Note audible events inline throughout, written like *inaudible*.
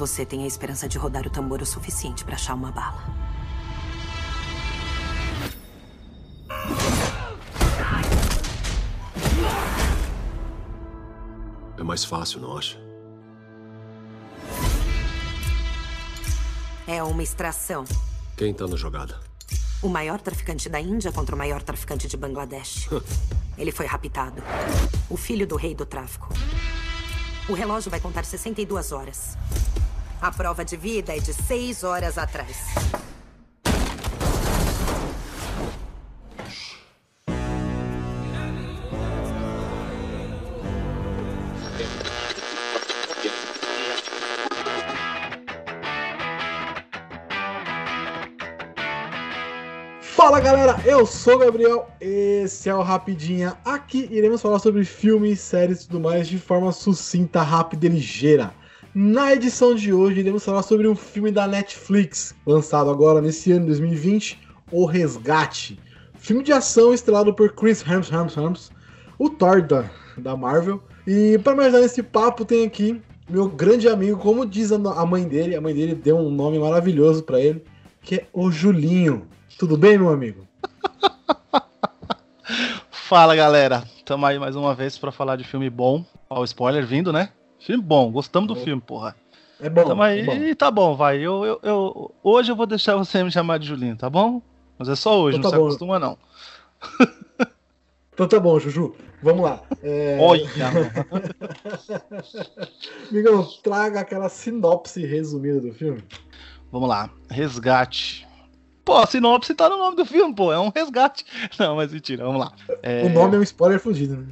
Você tem a esperança de rodar o tambor o suficiente para achar uma bala. É mais fácil, não acha? É uma extração. Quem tá na jogada? O maior traficante da Índia contra o maior traficante de Bangladesh. *laughs* Ele foi raptado. O filho do rei do tráfico. O relógio vai contar 62 horas. A prova de vida é de 6 horas atrás. Fala galera, eu sou o Gabriel, esse é o Rapidinha. Aqui iremos falar sobre filmes, séries e tudo mais de forma sucinta, rápida e ligeira. Na edição de hoje iremos falar sobre um filme da Netflix, lançado agora nesse ano 2020, O Resgate. Filme de ação estrelado por Chris Hemsworth, o Thor da, da Marvel. E para me ajudar nesse papo tem aqui meu grande amigo, como diz a mãe dele, a mãe dele deu um nome maravilhoso para ele, que é o Julinho. Tudo bem, meu amigo? *laughs* Fala, galera. Tamo aí mais uma vez para falar de filme bom. Ó, o spoiler vindo, né? Filme bom, gostamos do é. filme, porra. É bom. Aí, é bom. e tá bom, vai. Eu, eu, eu, hoje eu vou deixar você me chamar de Julinho, tá bom? Mas é só hoje, então tá não bom. se acostuma, não. Então tá bom, Juju. Vamos lá. É... Olha! *laughs* Migão, traga aquela sinopse resumida do filme. Vamos lá. Resgate. Pô, a sinopse tá no nome do filme, pô. É um resgate. *laughs* Não, mas mentira, vamos lá. É... O nome é um spoiler fugido, né?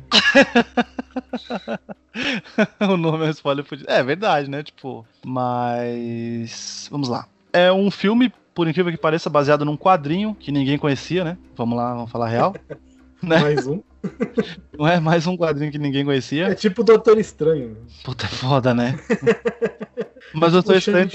*laughs* *laughs* o nome é spoiler fugido. É verdade, né? Tipo, mas. Vamos lá. É um filme, por incrível que pareça, baseado num quadrinho que ninguém conhecia, né? Vamos lá, vamos falar real. *laughs* né? Mais um. *laughs* Não é mais um quadrinho que ninguém conhecia. É tipo o Doutor Estranho. Puta, é foda, né? Mas eu tô estranho.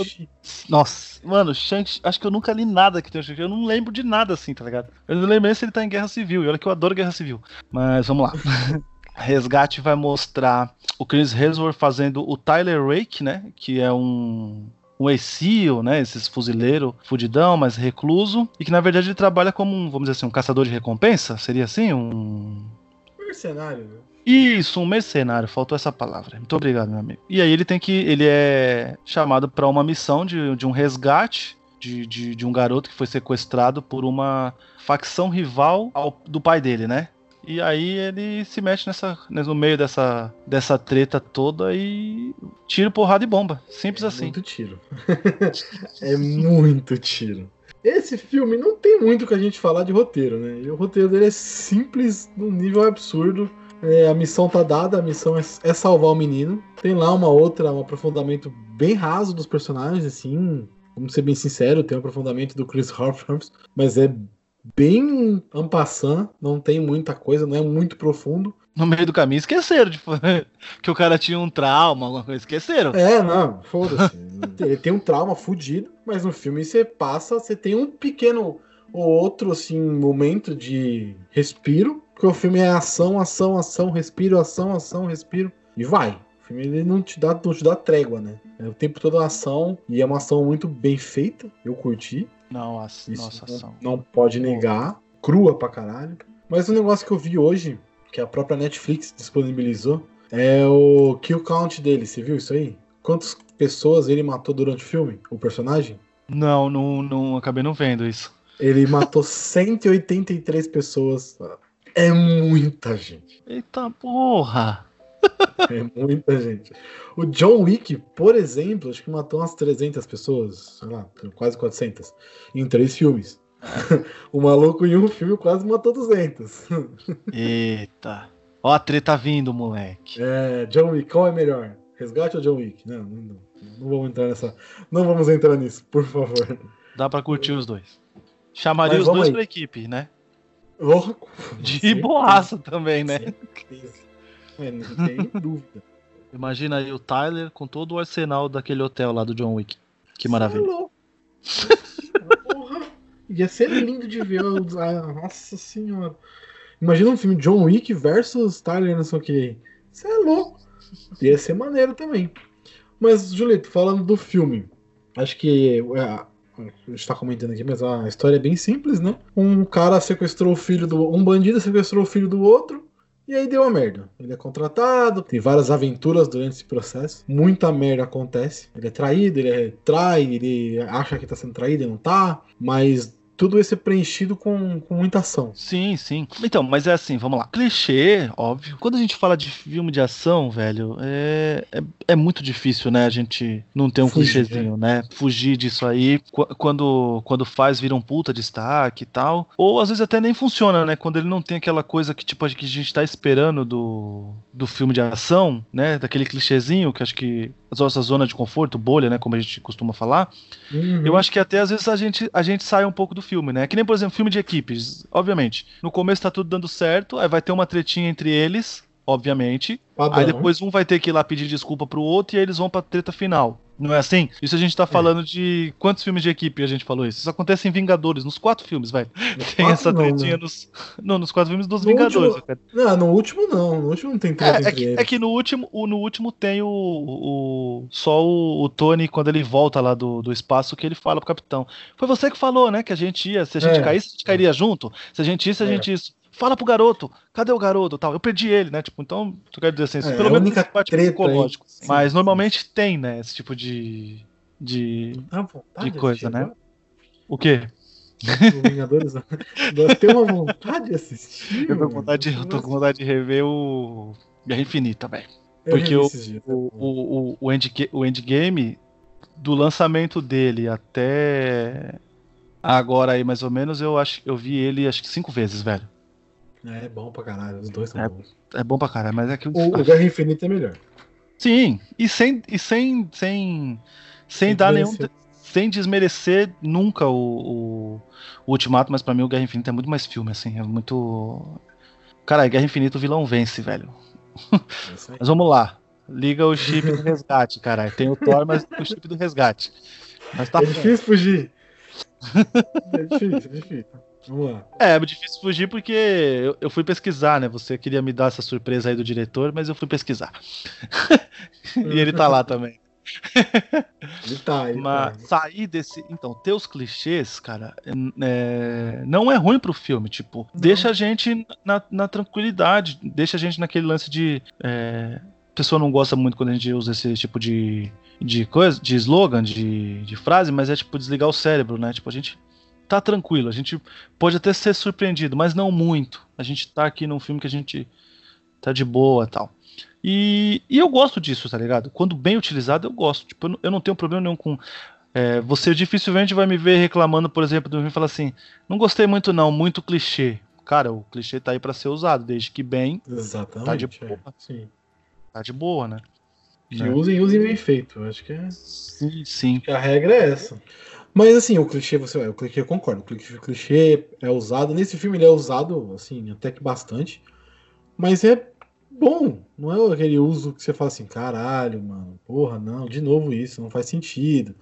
Nossa, mano, Shanks, acho que eu nunca li nada que tem o. Eu não lembro de nada assim, tá ligado? Eu não lembro se ele tá em Guerra Civil. E olha que eu adoro Guerra Civil. Mas vamos lá. Resgate vai mostrar o Chris Hemsworth fazendo o Tyler Rake, né? Que é um um ex-SEAL, né? Esses fuzileiro fudidão, mas recluso. E que na verdade ele trabalha como um, vamos dizer assim, um caçador de recompensa? Seria assim? Um. Mercenário, né? Isso, um mercenário, faltou essa palavra. Muito obrigado, meu amigo. E aí ele tem que. Ele é chamado para uma missão de, de um resgate de, de, de, um garoto que foi sequestrado por uma facção rival ao, do pai dele, né? E aí ele se mexe nessa, no meio dessa, dessa treta toda e tira porrada e bomba. Simples é assim. Muito tiro. *laughs* é muito tiro. Esse filme não tem muito que a gente falar de roteiro, né? E o roteiro dele é simples num nível absurdo. É, a missão tá dada, a missão é, é, salvar o menino. Tem lá uma outra, um aprofundamento bem raso dos personagens, assim. Vamos ser bem sincero, tem um aprofundamento do Chris Hemsworth, mas é bem ampassant, não tem muita coisa, não é muito profundo. No meio do caminho esqueceram tipo, *laughs* que o cara tinha um trauma, alguma coisa, esqueceram. É, não, foda-se. *laughs* Ele tem um trauma fudido, mas no filme você passa, você tem um pequeno ou outro, assim, momento de respiro, porque o filme é ação, ação, ação, respiro, ação, ação, respiro, e vai. O filme ele não te dá, não te dá trégua, né? É o tempo todo ação, e é uma ação muito bem feita, eu curti. Não, a, Isso nossa não, ação. Não pode negar. Crua pra caralho. Mas um negócio que eu vi hoje, que a própria Netflix disponibilizou, é o kill count dele. Você viu isso aí? Quantas pessoas ele matou durante o filme? O personagem? Não, não, não acabei não vendo isso. Ele matou *laughs* 183 pessoas. É muita gente. Eita porra! *laughs* É muita gente. O John Wick, por exemplo, acho que matou umas 300 pessoas, sei lá, quase 400, em três filmes. *laughs* o maluco em um filme quase matou 200. *laughs* Eita. Ó a treta vindo, moleque. É, John Wick, qual é melhor? Resgate ou John Wick? Não, não, não vamos entrar nessa. Não vamos entrar nisso, por favor. Dá pra curtir os dois. Chamaria os dois aí. pra equipe, né? Oh, De boaça também, né? Certeza. É, não tem *laughs* dúvida. Imagina aí o Tyler com todo o arsenal daquele hotel lá do John Wick. Que maravilha. Porra. Ia ser lindo de ver. Nossa senhora. Imagina um filme John Wick versus Tyler, não sei o que. Isso é louco. Ia ser maneiro também. Mas, Julito, falando do filme, acho que é, a gente tá comentando aqui, mas a história é bem simples, né? Um cara sequestrou o filho do. Um bandido sequestrou o filho do outro. E aí deu uma merda. Ele é contratado, tem várias aventuras durante esse processo. Muita merda acontece. Ele é traído, ele é, trai, ele acha que tá sendo traído e não tá. Mas tudo isso é preenchido com, com muita ação. Sim, sim. Então, mas é assim, vamos lá. Clichê, óbvio. Quando a gente fala de filme de ação, velho, é, é, é muito difícil, né? A gente não ter um Fugir, clichêzinho, né? né? Fugir disso aí. Quando, quando faz, vira um puta destaque e tal. Ou às vezes até nem funciona, né? Quando ele não tem aquela coisa que, tipo, que a gente tá esperando do, do filme de ação, né? Daquele clichêzinho que acho que nossa zona de conforto, bolha, né, como a gente costuma falar, uhum. eu acho que até às vezes a gente, a gente sai um pouco do filme, né? Que nem, por exemplo, filme de equipes. Obviamente, no começo tá tudo dando certo, aí vai ter uma tretinha entre eles, obviamente. Padrão. Aí depois um vai ter que ir lá pedir desculpa pro outro e aí eles vão pra treta final. Não é assim? Isso a gente tá é. falando é. de. Quantos filmes de equipe a gente falou isso? Isso acontece em Vingadores, nos quatro filmes, vai. Tem essa tretinha né? nos. Não, nos quatro filmes dos no Vingadores. Último... Não, no último não. No último não tem treta é, é que, é que no último, no último tem o. o só o, o, Tony, quando ele volta lá do, do espaço, que ele fala pro capitão. Foi você que falou, né? Que a gente ia. Se a gente é. caísse, a gente cairia junto. Se a gente ia, a é. gente isso fala pro garoto, cadê o garoto? Tal. Eu perdi ele, né? Tipo, então, tu quer dizer assim, é, pelo menos esse parte psicológico. Aí, mas normalmente tem, né? Esse tipo de. de, de coisa, né? O quê? Vingadores, *laughs* eu tenho uma vontade de assistir. Eu tô com vontade, de, eu tô com vontade de rever o Guerra Infinita, velho. Porque o, o, o, o, endgame, o endgame, do lançamento dele até agora aí, mais ou menos, eu acho eu vi ele acho que cinco vezes, velho. É, é bom pra caralho, os dois são é, bons. É bom pra caralho, mas é que o, o Guerra Infinita é melhor. Sim, e sem e sem sem sem dar nenhum sem desmerecer nunca o, o, o, Ultimato, mas para mim o Guerra Infinita é muito mais filme assim, é muito Cara, Guerra Infinita o vilão vence, velho. É mas vamos lá. Liga o chip do resgate, caralho. Tem o Thor, mas o chip do resgate. Mas tá é difícil fugir. É difícil, é difícil. Vamos lá. É, é difícil fugir porque eu, eu, fui pesquisar, né? Você queria me dar essa surpresa aí do diretor, mas eu fui pesquisar. *laughs* e ele tá lá também. *laughs* Ele tá, ele Mas tá. sair desse. Então, ter os clichês, cara, é... não é ruim pro filme. Tipo, não. deixa a gente na, na, tranquilidade, deixa a gente naquele lance de. É... A pessoa não gosta muito quando a gente usa esse tipo de, de coisa, de slogan, de, de frase, mas é tipo desligar o cérebro, né? Tipo, a gente tá tranquilo, a gente pode até ser surpreendido, mas não muito. A gente tá aqui num filme que a gente tá de boa tal. E, e eu gosto disso, tá ligado? Quando bem utilizado, eu gosto. Tipo, eu não tenho problema nenhum com. É, você dificilmente vai me ver reclamando, por exemplo, do filme e falar assim: não gostei muito, não, muito clichê. Cara, o clichê tá aí para ser usado, desde que bem. Exatamente. Tá de boa. É, sim. Tá de boa, né? Que né? usem, usem bem feito. Acho que é. Sim, sim. a regra é essa. Mas assim, o clichê, você, o clichê eu concordo. O clichê, o clichê é usado. Nesse filme ele é usado, assim, até que bastante. Mas é bom. Não é aquele uso que você fala assim, caralho, mano, porra, não, de novo isso, não faz sentido.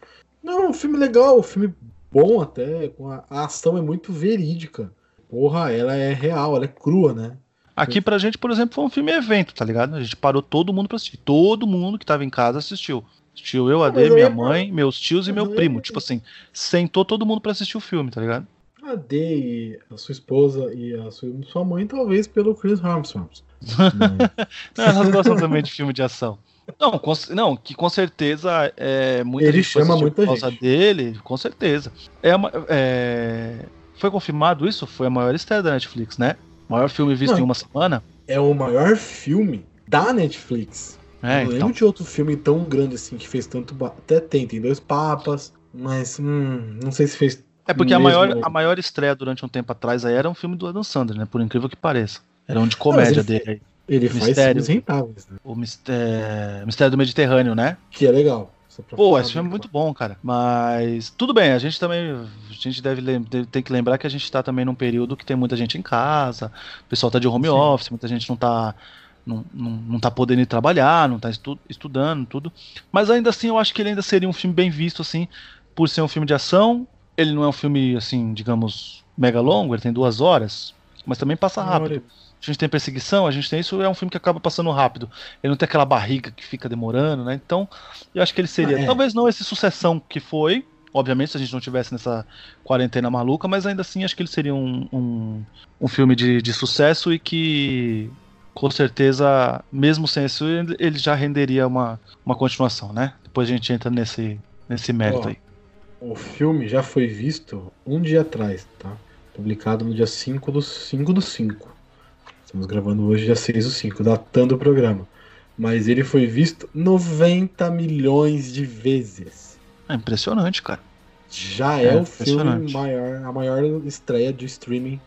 Não, um filme legal, um filme bom até, a ação é muito verídica. Porra, ela é real, ela é crua, né? Aqui pra gente, por exemplo, foi um filme evento, tá ligado? A gente parou todo mundo pra assistir. Todo mundo que tava em casa assistiu. Assistiu eu, a D, minha mãe, meus tios e meu primo. Tipo assim, sentou todo mundo para assistir o filme, tá ligado? A D e a sua esposa e a sua, sua mãe, talvez pelo Chris Armstrong. *laughs* não, elas gostam também de filme de ação. Não, com, não, que com certeza é muita Ele chama muita por causa gente. dele, com certeza. É, uma, é, foi confirmado isso? Foi a maior estreia da Netflix, né? O maior filme visto não, em uma semana? É o maior filme da Netflix. É, não então. lembro de outro filme tão grande assim que fez tanto. Até tem, tem dois papas, mas hum, não sei se fez. É porque a maior, a maior estreia durante um tempo atrás aí era um filme do Adam Sandler, né? Por incrível que pareça. Era um de comédia dele. Ele Mistério, faz rentáveis, né? O Mistério, Mistério do Mediterrâneo, né? Que é legal. Pô, esse filme é muito bom, cara. Mas tudo bem, a gente também. A gente deve tem que lembrar que a gente tá também num período que tem muita gente em casa, o pessoal tá de home Sim. office, muita gente não tá não, não, não tá podendo ir trabalhar, não tá estu, estudando, tudo. Mas ainda assim, eu acho que ele ainda seria um filme bem visto, assim, por ser um filme de ação. Ele não é um filme, assim, digamos, mega longo, ele tem duas horas, mas também passa rápido. A gente tem perseguição, a gente tem isso, é um filme que acaba passando rápido. Ele não tem aquela barriga que fica demorando, né? Então, eu acho que ele seria. Ah, é. Talvez não esse sucessão que foi, obviamente, se a gente não tivesse nessa quarentena maluca, mas ainda assim acho que ele seria um, um, um filme de, de sucesso e que, com certeza, mesmo sem isso, ele já renderia uma, uma continuação, né? Depois a gente entra nesse, nesse mérito Ó, aí. O filme já foi visto um dia atrás, tá? Publicado no dia 5 do 5 do 5. Estamos gravando hoje, dia 6 do 5, datando o programa. Mas ele foi visto 90 milhões de vezes. É impressionante, cara. Já É, é, o filme maior, a maior estreia de streaming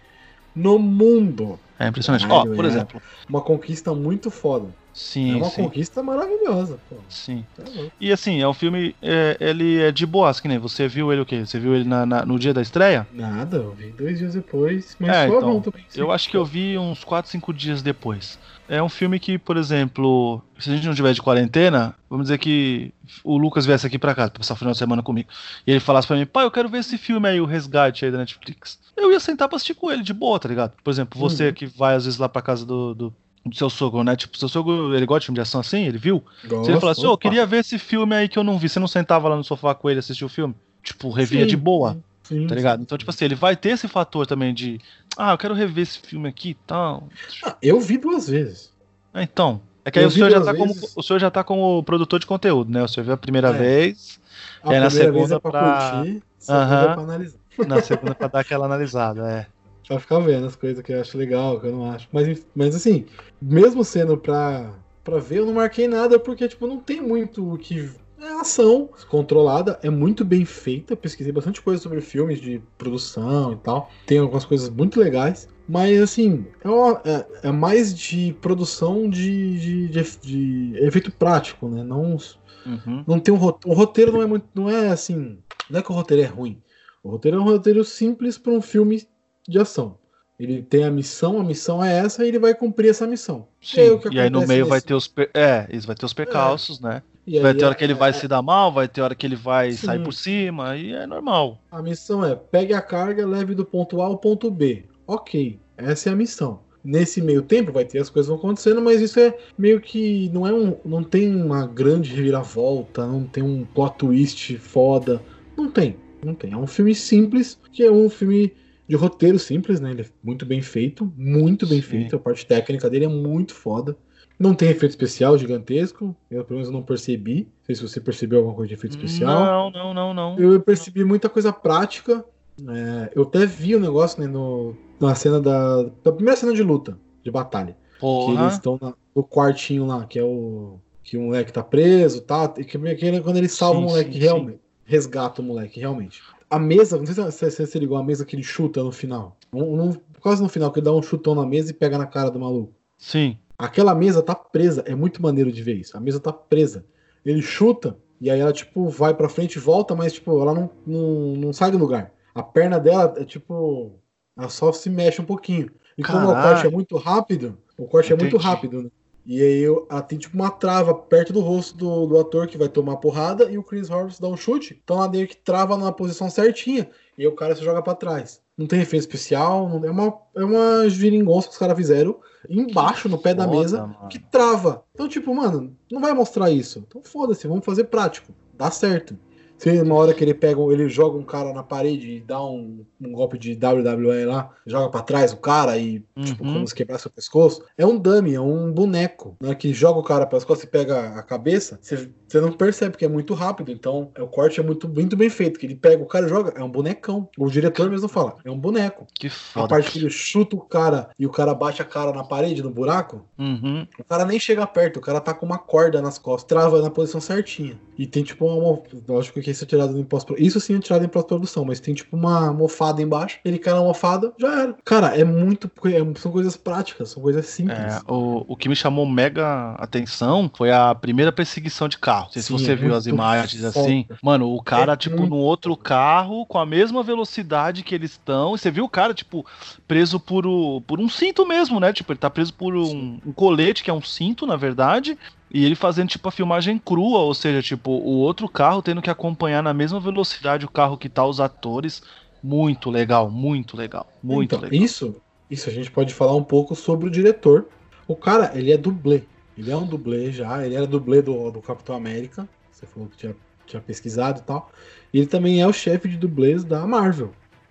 no mundo. É impressionante. Ó, Caralho, por é. exemplo. Uma conquista muito foda. Sim, é uma sim, conquista maravilhosa, pô. sim. Tá. E assim, é um filme. é, ele é de boas, que nem você viu ele o quê? Você viu ele na- na- no dia da estreia? Nada, eu vi dois dias depois, mas É, foi então, bom também. Eu acho que eu vi uns 4, 5 dias depois. É um filme que, por exemplo, se a gente não tiver de quarentena, vamos dizer que o Lucas viesse aqui pra casa pra passar o final de semana comigo. E ele falasse pra mim, pai, eu quero ver esse filme aí, o Resgate aí da Netflix. Eu ia sentar pra assistir com ele, de boa, tá ligado? Por exemplo, você Uhum. que vai às vezes lá pra casa do, do, do seu sogro, né? Tipo, seu sogro, ele gosta de filme de ação assim? Ele viu? Se ele falasse, ô, eu queria ver esse filme aí que eu não vi, você não sentava lá no sofá com ele e assistia o filme? Tipo, revia Sim, de boa, Sim, tá ligado? Então, tipo assim, ele vai ter esse fator também de, ah, eu quero rever esse filme aqui e tal. Ah, eu vi duas vezes. Ah, Então, é que aí Eu o senhor, já tá como, o senhor já tá como produtor de conteúdo, né? O senhor viu a primeira É. vez, A E aí na primeira vez segunda é pra, pra- curtir, segunda Aham. é pra analisar. na segunda pra dar aquela analisada, é. Pra ficar vendo as coisas que eu acho legal, que eu não acho. Mas, mas assim, mesmo sendo pra, pra ver, eu não marquei nada, porque, tipo, não tem muito o que. É ação controlada, é muito bem feita. Pesquisei bastante coisa sobre filmes de produção e tal. Tem algumas coisas muito legais. Mas, assim, é, uma- é- é mais de produção de, de, de de efeito prático, né? Não, Uhum. não tem um roteiro. O roteiro não é muito. Não é assim. Não é que o roteiro é ruim. O roteiro é um roteiro simples para um filme de ação. Ele tem a missão, a missão é essa e ele vai cumprir essa missão. Sim, É o que e aí no meio vai nesse- ter os. per- É, isso vai ter os percalços, né? E Vai aí ter hora a- que ele vai se dar mal, vai ter hora que ele vai Sim. sair por cima, aí é normal. A missão é pegue a carga, leve do ponto A ao ponto B. Ok, essa é a missão. Nesse meio tempo vai ter as coisas vão acontecendo, mas isso é meio que não é um, não tem uma grande reviravolta, não tem um plot twist foda, não tem, não tem. É um filme simples, que é um filme de roteiro simples, né? Ele é muito bem feito, muito bem Sim. feito. A parte técnica dele é muito foda. Não tem efeito especial gigantesco, eu pelo menos não percebi. Não sei se você percebeu alguma coisa de efeito especial. Não, não, não, não. Eu percebi muita coisa prática. É, eu até vi o negócio né, no, na cena da, da primeira cena de luta, de batalha. Que eles Porra. estão no quartinho lá, que é o. Que o moleque tá preso, tá? E que, que quando ele salva Sim, o moleque sim, realmente. Resgata o moleque, realmente. A mesa, não sei se você, se ligou a mesa que ele chuta no final. Um- um- quase no final, que ele dá um chutão na mesa e pega na cara do maluco. Sim. Aquela mesa tá presa. É muito maneiro de ver isso. A mesa tá presa. Ele chuta e aí ela, tipo, vai pra frente e volta, mas, tipo, ela não, não, não sai do lugar. A perna dela é, tipo, ela só se mexe um pouquinho. E como o corte é muito rápido, o corte é muito Entendi. rápido, né? E aí eu- ela tem, tipo, uma trava perto do rosto do, do ator que vai tomar porrada e o Chris Horvitz dá um chute. Então ela meio que trava na posição certinha e aí o cara se joga pra trás. Não tem efeito especial, não, é uma, é uma geringonça que os caras fizeram embaixo, no pé da Foda, mesa, mano. que trava. Então, tipo, mano, não vai mostrar isso. Então foda-se, vamos fazer prático. Dá certo. Se uma hora que ele pega, ele joga um cara na parede e dá um, um golpe de WWE lá, joga pra trás o cara e, tipo, Uhum. como se quebrasse o pescoço, é um dummy, é um boneco, né? Que joga o cara pelas costas e pega a cabeça, você, você não percebe que é muito rápido. Então, é, o corte é muito, muito bem feito. Que ele pega o cara e joga, é um bonecão. O diretor mesmo fala, é um boneco. Que A foda. parte que ele chuta o cara e o cara bate a cara na parede, no buraco, Uhum. o cara nem chega perto, o cara tá com uma corda nas costas, trava na posição certinha. E tem tipo uma. Lógico que isso é tirado em pós Isso sim é tirado em pós-produção, mas tem tipo uma almofada embaixo. Ele cai na almofada, já era. Cara, é muito. é- são coisas práticas, são coisas simples. É, o, o que me chamou mega atenção foi a primeira perseguição de carro. Não sei se Sim, você é viu as imagens foda. assim. Mano, o cara, É tipo, muito num outro carro, com a mesma velocidade que eles estão. E você viu o cara, tipo, preso por, o, por um cinto mesmo, né? Tipo, ele tá preso por um, um colete, que é um cinto, na verdade. E ele fazendo, tipo, a filmagem crua, ou seja, tipo, o outro carro tendo que acompanhar na mesma velocidade o carro que tá os atores. Muito legal, muito legal, muito então, legal. isso. Isso, a gente pode falar um pouco sobre o diretor. O cara, ele é dublê. Ele é um dublê já, ele era dublê do, do Capitão América. Você falou que tinha, tinha pesquisado e tal. E ele também é o chefe de dublês da Marvel.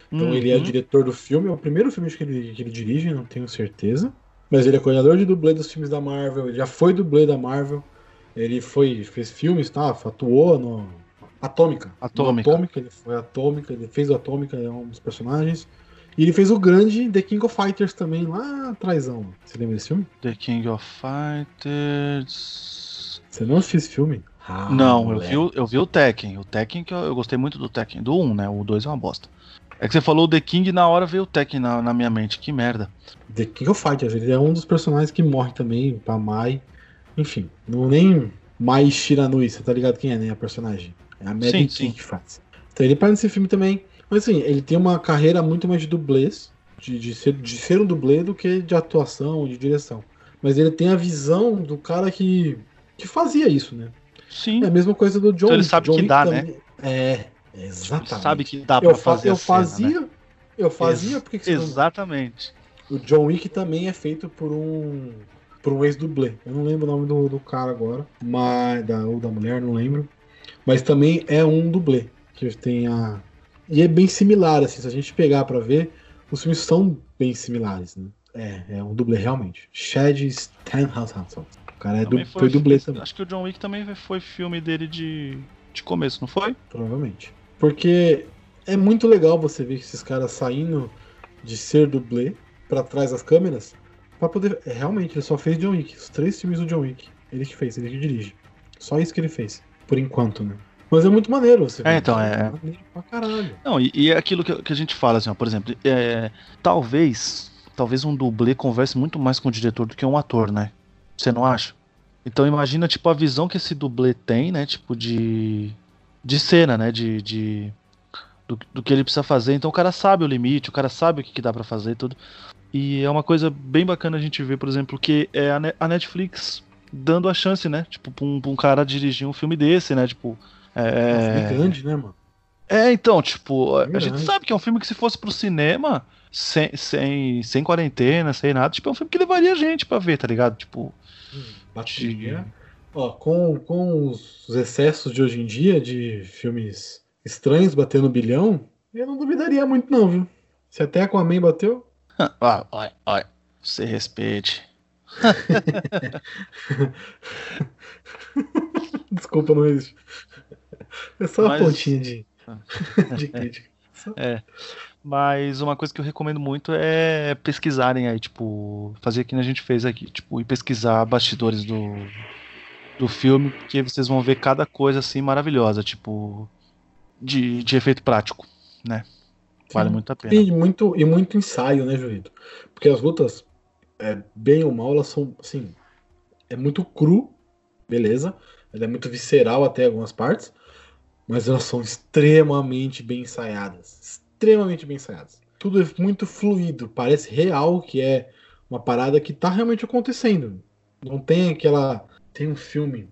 Então uhum. ele é o diretor do filme, é o primeiro filme que ele, que ele dirige, não tenho certeza. Mas ele é coordenador de dublê dos filmes da Marvel, ele já foi dublê da Marvel. Ele foi, fez filmes, tá? Atuou no Atômica. Atômica. No Atômica, ele foi Atômica, ele fez o Atômica, é um dos personagens. E ele fez o grande The King of Fighters também, lá atrás. Você lembra desse filme? The King of Fighters. Você não assistiu esse filme? Ah, não, eu vi, eu vi o Tekken. O Tekken que eu, eu, gostei muito do Tekken. Do 1, né? O 2 é uma bosta. É que você falou The King e na hora veio o Tekken na, na, minha mente. Que merda. The King of Fighters, ele é um dos personagens que morre também pra Mai. Enfim, não nem Mai Shiranui, você tá ligado quem é, né? A personagem. É a Maddie sim, que faz. Então ele aparece nesse filme também. Mas assim, ele tem uma carreira muito mais de dublês, de, de, ser, de ser um dublê do que de atuação, de direção. Mas ele tem a visão do cara que, que fazia isso, né? Sim. É a mesma coisa do John. Então ele sabe John que dá, também. né? É, exatamente. Ele sabe que dá eu fazer Eu fazia, cena, né? eu fazia, Ex porque que Exatamente. O John Wick também é feito por um por um ex-dublê. Eu não lembro o nome do, do cara agora, mas da, ou da mulher, não lembro. Mas também é um dublê. Que tem a. E é bem similar, assim, se a gente pegar para ver, os filmes são bem similares, né? É, é um dublê realmente. Chad Stanhouse. O cara é du... foi, foi dublê também. Acho que o John Wick também foi filme dele de, de começo, não foi? Provavelmente. Porque é muito legal você ver esses caras saindo de ser dublê para trás das câmeras para poder. É, realmente, ele só fez John Wick. Os três filmes do John Wick. Ele que fez, ele que dirige. Só isso que ele fez por enquanto, né? Mas é muito maneiro você É, então, é. Pra caralho. Não, e, e é aquilo que, que, a gente fala, assim, ó, por exemplo, é, talvez. Talvez um dublê converse muito mais com o diretor do que um ator, né? Você não acha? Então imagina, tipo, a visão que esse dublê tem, né? Tipo, de. De cena, né? De. de do, do que ele precisa fazer. Então o cara sabe o limite, o cara sabe o que, que dá para fazer e tudo. E é uma coisa bem bacana a gente ver, por exemplo, que é a Netflix dando a chance, né? Tipo, pra um, pra um cara dirigir um filme desse, né? Tipo. É... é grande, né, mano? É, então, tipo, é a gente sabe que é um filme que se fosse pro cinema, sem, sem, sem quarentena, sem nada, tipo, é um filme que levaria gente pra ver, tá ligado? Tipo. Hum, bateria. Ó, com, com os excessos de hoje em dia, de filmes estranhos batendo bilhão, eu não duvidaria muito, não, viu? Se até a mãe bateu. Olha, olha, olha. Você respeite. *laughs* Desculpa, não existe. É só uma Mas... pontinha de, *laughs* de crítica. É. Mas uma coisa que eu recomendo muito é pesquisarem aí, tipo, fazer que a gente fez aqui, tipo, e pesquisar bastidores do, do filme, porque vocês vão ver cada coisa assim maravilhosa, tipo, de, de efeito prático, né? Vale Sim. muito a pena. E muito, e muito ensaio, né, Julito? Porque as lutas é, bem ou mal, elas são, assim, é muito cru, beleza? Ela é muito visceral até algumas partes, mas elas são extremamente bem ensaiadas. Extremamente bem ensaiadas. Tudo é muito fluido, parece real que é uma parada que tá realmente acontecendo. Não tem aquela. Tem um filme.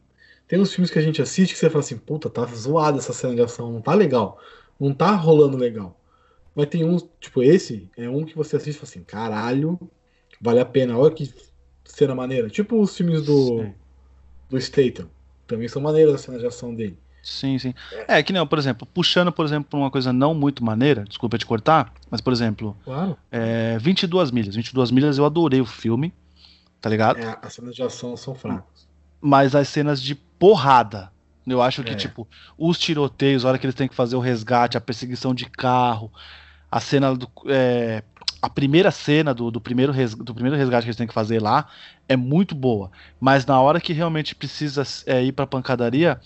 Tem uns filmes que a gente assiste que você fala assim, puta, tá zoada essa cena de ação, não tá legal. Não tá rolando legal. Mas tem uns, tipo, esse é um que você assiste e fala assim, caralho, vale a pena. Olha que cena maneira. Tipo os filmes do, do Statham. Também são maneiras as cenas de ação dele. Sim, sim. É, que nem, por exemplo, puxando, por exemplo, uma coisa não muito maneira, desculpa te cortar, mas, por exemplo, claro. é, 22 milhas. 22 milhas eu adorei o filme, tá ligado? É, as cenas de ação são fracas. Mas as cenas de porrada, eu acho que, é. tipo, os tiroteios, a hora que eles têm que fazer o resgate, a perseguição de carro, a cena do. É, a primeira cena do, do, primeiro res, do primeiro resgate que eles têm que fazer lá é muito boa. Mas na hora que realmente precisa é, ir pra pancadaria,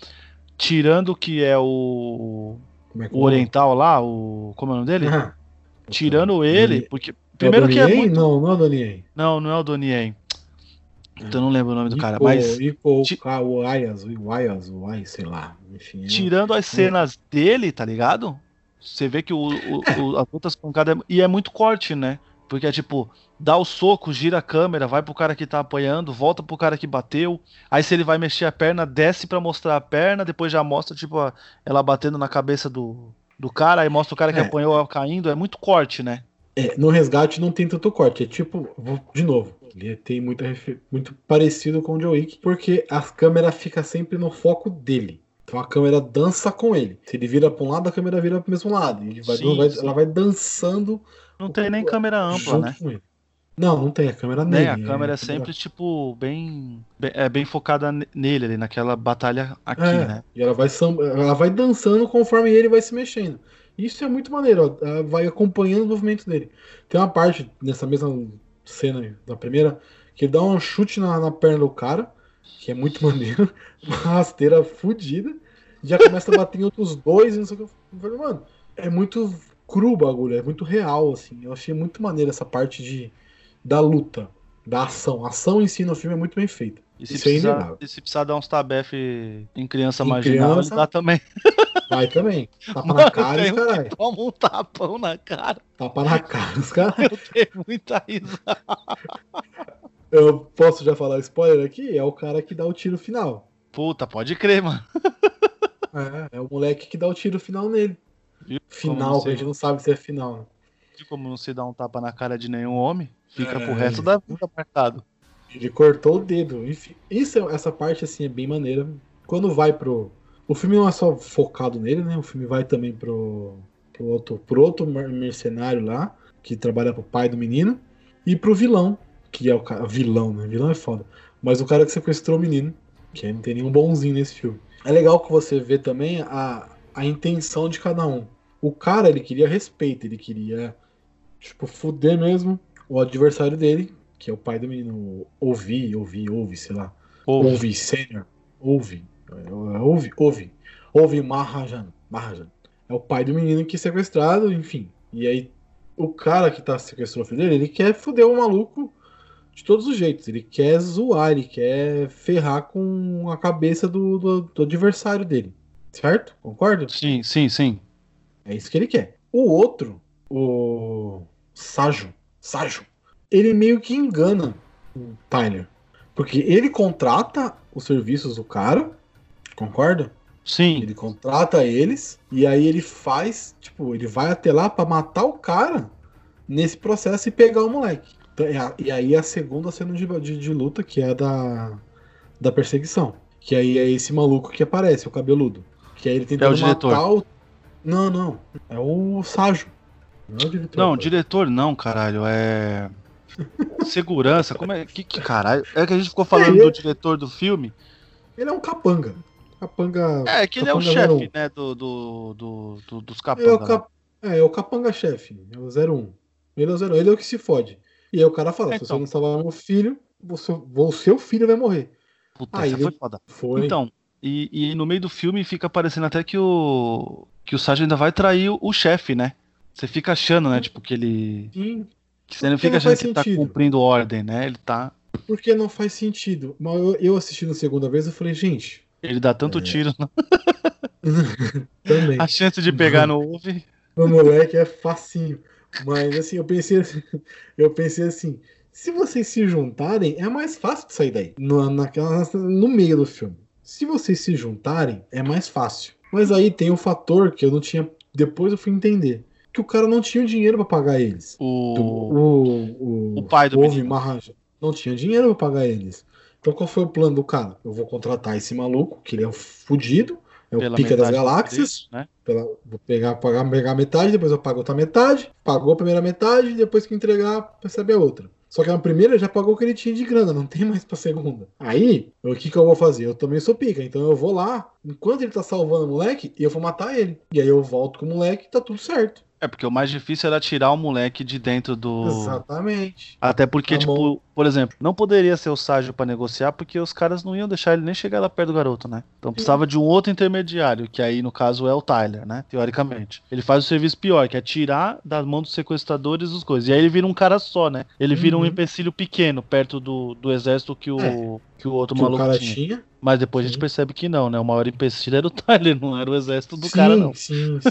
tirando o que é o. É o oriental lá, o. Como é o nome dele? Ah, tirando ele, porque. Primeiro é que é muito... Não, não é o Donien. Não, não é o Donien. Então não lembro o nome do cara, mas. Ico, o Ayas, o Ayas, o Ayas, sei lá. Enfim, tirando as cenas dele, tá ligado? Você vê que o, o, o as outras pancadas. É, e é muito corte, né? Porque é tipo, dá o soco, gira a câmera, vai pro cara que tá apoiando, volta pro cara que bateu. Aí se ele vai mexer a perna, desce para mostrar a perna, depois já mostra, tipo, ela batendo na cabeça do, do cara, aí mostra o cara que é. apanhou caindo. É muito corte, né? É, no resgate não tem tanto corte. É tipo, de novo, ele tem muito, refe- muito parecido com o John Wick, porque a câmera fica sempre no foco dele. Então a câmera dança com ele. Se ele vira para um lado, a câmera vira para o mesmo lado. Ele vai, Sim, vai- sim. ela vai dançando Não tem nem câmera ampla, né? Não, não tem a câmera nele. Nem a é câmera é sempre, tipo, bem, bem- é bem focada ne- nele ali, naquela batalha aqui, É, né? E ela vai, ela vai dançando conforme ele vai se mexendo. Isso é muito maneiro, ó. Ela vai acompanhando o movimento dele. Tem uma parte nessa mesma cena aí, da primeira que ele dá um chute na, na perna do cara, que é muito *laughs* maneiro, uma rasteira fodida. Já começa a bater em outros dois e não sei o que. Eu falei, mano, é muito cru o bagulho, é muito real, assim. Eu achei muito maneiro essa parte de, da luta, da ação. A ação em si no filme é muito bem feita. E se, Isso precisar, se precisar dar uns tabef em criança Em marginal, criança, dá também. *laughs* Vai também. Tapa Mano, na cara caralho. toma um tapão na cara. Tapa na cara os *laughs* caras. Eu tenho muita risada. *laughs* Eu posso já falar spoiler aqui? É o cara que dá o tiro final. Puta, pode crer, mano. É, é o moleque que dá o tiro final nele. Viu? Final, a gente não sabe se é final. né? Como não se dá um tapa na cara de nenhum homem, fica É. pro resto da vida marcado. Ele cortou o dedo. Enfim, isso, é- essa parte assim é bem maneira. Quando vai pro. O filme não é só focado nele, né? O filme vai também pro, pro, outro, pro outro mer- mercenário lá, que trabalha pro pai do menino, e pro vilão, que é o cara. Vilão, né? Vilão é foda. Mas o cara que sequestrou o menino, que não tem nenhum bonzinho nesse filme. É legal que você vê também a, a intenção de cada um. O cara, ele queria respeito, ele queria, tipo, fuder mesmo o adversário dele, que é o pai do menino, ouvi, ouvi, ouve, sei lá. Ouve, sênior. Ouve. É, Ouve, ouve. Ouve Mahajan. Mahajan. É o pai do menino que é sequestrado, enfim. E aí, o cara que tá sequestrou o filho dele, ele quer foder o maluco de todos os jeitos. Ele quer zoar, ele quer ferrar com a cabeça do, do, do adversário dele. Certo? Concorda? Sim, sim, sim. É isso que ele quer. O outro, o Sajo, Sajo, ele meio que engana o Tyler. Porque ele contrata os serviços do cara, concorda? Sim. Ele contrata eles e aí ele faz, tipo, ele vai até lá pra matar o cara nesse processo e pegar o moleque. Então, é E aí a segunda cena de, de, de luta, que é a da, da perseguição. Que aí é esse maluco que aparece, o cabeludo. Que aí ele tentando diretor. matar o. Não, não. É o Sajo. Não é o diretor. Não, diretor não, caralho. É. Segurança, como é. Que, que caralho? É que a gente ficou falando É, do diretor do filme. Ele é um capanga. Capanga. É, que ele é o capanga chefe, 01. né? Do, do, do, do- dos Ele é o, capangas. cap... é, é o capanga-chefe. É o 01. Ele é o 01. Ele é o que se fode. E aí o cara fala: É, se então. você não salvar meu filho, você... o seu filho vai morrer. Puta, Ah, essa foi foda. Foi. Então, e, e no meio do filme fica parecendo até que o. Que o Sargent ainda vai trair o, o chefe, né? Você fica achando, né? Tipo, que ele. Sim, você não Porque fica não achando faz que ele tá sentido. cumprindo ordem, né? Ele tá. porque não faz sentido. Mas eu, eu assistindo a segunda vez, eu falei, gente. Ele dá É. tanto tiro. né? *laughs* Também. A chance de pegar no ouve. O moleque é facinho. Mas assim, eu pensei assim, *laughs* eu pensei assim, se vocês se juntarem, é mais fácil de sair daí. No, naquela, no meio do filme. Se vocês se juntarem, é mais fácil. Mas aí tem um fator que eu não tinha. Depois eu fui entender. Que o cara não tinha dinheiro pra pagar eles. O. O, o, o pai do menino. Maharaja não tinha dinheiro pra pagar eles. Então qual foi o plano do cara? Eu vou contratar esse maluco, que ele é um fudido, é o pela pica das galáxias. né? Pela- vou pegar, pagar, pegar metade, depois eu pago outra metade. Pagou a primeira metade, depois que entregar, recebe a outra. Só que a primeira já pagou o que ele tinha de grana, não tem mais pra segunda. Aí, o que, que eu vou fazer? Eu também sou pica, então eu vou lá, enquanto ele tá salvando o moleque, eu vou matar ele. E aí eu volto com o moleque e tá tudo certo. É porque o mais difícil era tirar o moleque de dentro do. Exatamente. Até porque, Tá tipo. Por exemplo, não poderia ser o Ságio pra negociar, porque os caras não iam deixar ele nem chegar lá perto do garoto, né? Então precisava de um outro intermediário, que aí, no caso, é o Tyler, né? Teoricamente. Ele faz o serviço pior, que é tirar das mãos dos sequestradores as coisas. E aí ele vira um cara só, né? Ele vira um Uhum. empecilho pequeno, perto do, do exército que o, É. que o outro Que o maluco cara tinha. tinha. Mas depois a gente Sim. percebe que não, né? O maior empecilho era o Tyler, não era o exército do cara, não. Sim, sim.